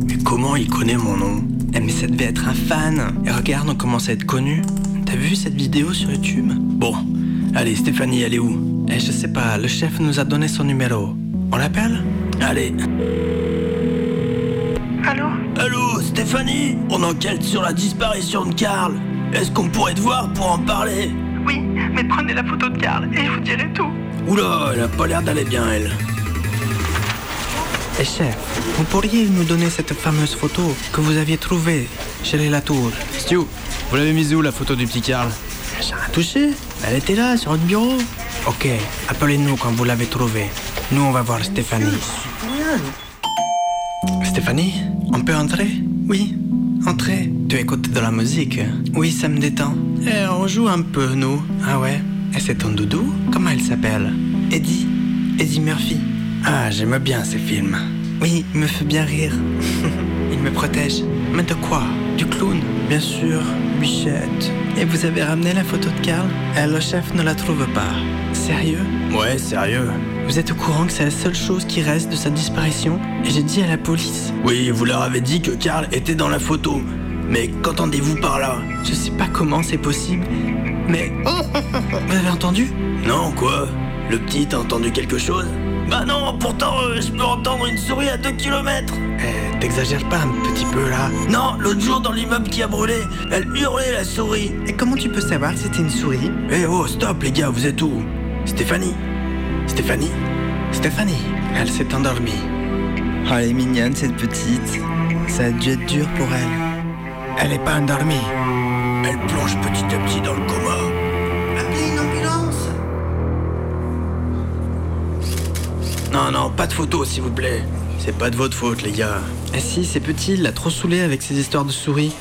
Mais comment il connaît mon nom? Eh mais ça devait être un fan. Et regarde, on commence à être connu. T'as vu cette vidéo sur YouTube? Bon, allez, Stéphanie, elle est où? Eh, je sais pas, le chef nous a donné son numéro. On l'appelle? Allez. Stéphanie On enquête sur la disparition de Karl. Est-ce qu'on pourrait te voir pour en parler? Oui, mais prenez la photo de Karl et je vous dirai tout. Oula, elle a pas l'air d'aller bien, elle. Eh chef, vous pourriez nous donner cette fameuse photo que vous aviez trouvée chez les Latour Stu, vous l'avez mise où la photo du petit Karl? J'ai rien touché. Elle était là, sur votre bureau. Ok, appelez-nous quand vous l'avez trouvée. Nous, on va voir Stéphanie. Stéphanie, on peut entrer? Oui, entrez. Tu écoutes de la musique Oui, ça me détend. Eh, on joue un peu, nous. Ah ouais? Et c'est ton doudou? Comment elle s'appelle? Eddie. Eddie Murphy. Ah, j'aime bien ces films. Oui, il me fait bien rire. <laughs> il me protège. Mais de quoi? Du clown? Bien sûr, Bichette. Et vous avez ramené la photo de Carl Eh, Le chef ne la trouve pas. Sérieux Ouais, sérieux. Vous êtes au courant que c'est la seule chose qui reste de sa disparition Et j'ai dit à la police. Oui, vous leur avez dit que Carl était dans la photo. Mais qu'entendez-vous par là? Je sais pas comment c'est possible, mais... <laughs> Vous avez entendu? Non, quoi? Le petit a entendu quelque chose? Bah non, pourtant, euh, je peux entendre une souris à 2 km Eh, t'exagères pas un petit peu là. Non, l'autre jour dans l'immeuble qui a brûlé, elle hurlait la souris. Et comment tu peux savoir que c'était une souris? Eh oh, stop les gars, vous êtes où? Stéphanie Stéphanie Stéphanie Elle s'est endormie. Oh, elle est mignonne cette petite. Ça a dû être dur pour elle. Elle est pas endormie. Elle plonge petit à petit dans le coma. Appelez une ambulance Non, non, pas de photos s'il vous plaît. C'est pas de votre faute, les gars. Eh si, c'est petit, il l'a trop saoulé avec ses histoires de souris.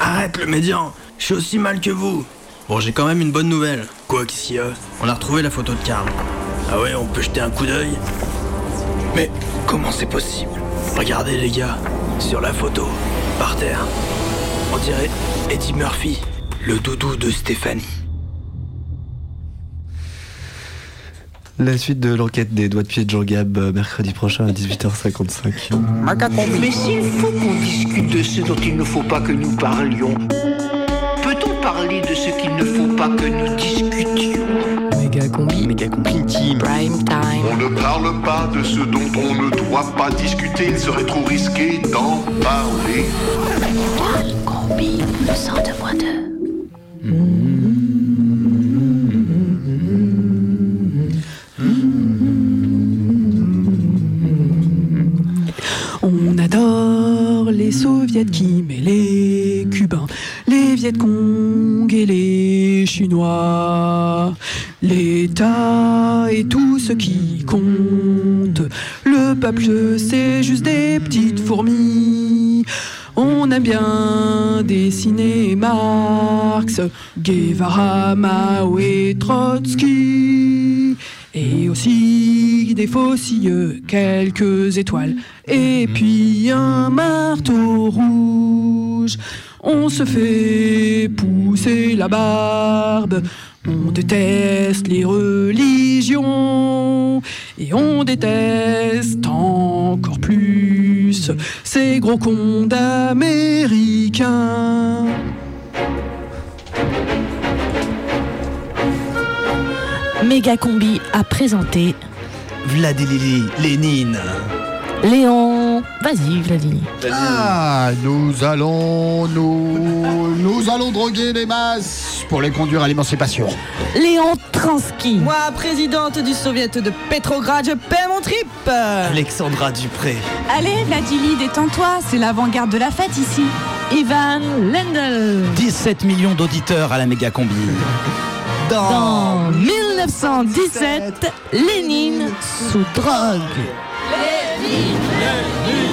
Arrête le médian Je suis aussi mal que vous Bon, j'ai quand même une bonne nouvelle. Quoi, qu'est-ce qu'il y a On a retrouvé la photo de Karl. Ah ouais, on peut jeter un coup d'œil Mais comment c'est possible Regardez les gars, sur la photo, par terre. On dirait Eddie Murphy, le doudou de Stéphanie. La suite de l'enquête des doigts de pied de Jean Gab, euh, mercredi prochain à 18h55. Mais s'il faut qu'on discute de ce dont il ne faut pas que nous parlions, peut-on parler de ce qu'il ne faut pas que nous discutions Méga combi. Méga combi team. Prime time. On ne parle pas de ce dont on ne doit pas discuter, il serait trop risqué d'en parler. Combi, le sang de moi deux. On adore les soviets qui met les cubains, les vietcong les chinois. L'État et tout ce qui compte. Le peuple, c'est juste des petites fourmis. On aime bien dessiner Marx, Guevara, Mao et Trotsky. Et aussi des faucilles, quelques étoiles, et puis un marteau rouge. On se fait pousser la barbe, on déteste les religions, et on déteste encore plus ces gros cons d'Américains. Méga Combi a présenté Vladimir Lénine. Léon. Vas-y, Vladimir. Ah, nous allons, nous, nous allons droguer les masses pour les conduire à l'émancipation. Léon Transky. Moi, présidente du soviet de Petrograd, je paie mon trip Alexandra Dupré. Allez, Vladimir, détends-toi, c'est l'avant-garde de la fête ici. Ivan Lendl. 17 millions d'auditeurs à la méga combi. Dans 1917, Lénine sous drogue. Lénine, Lénine, Lénine.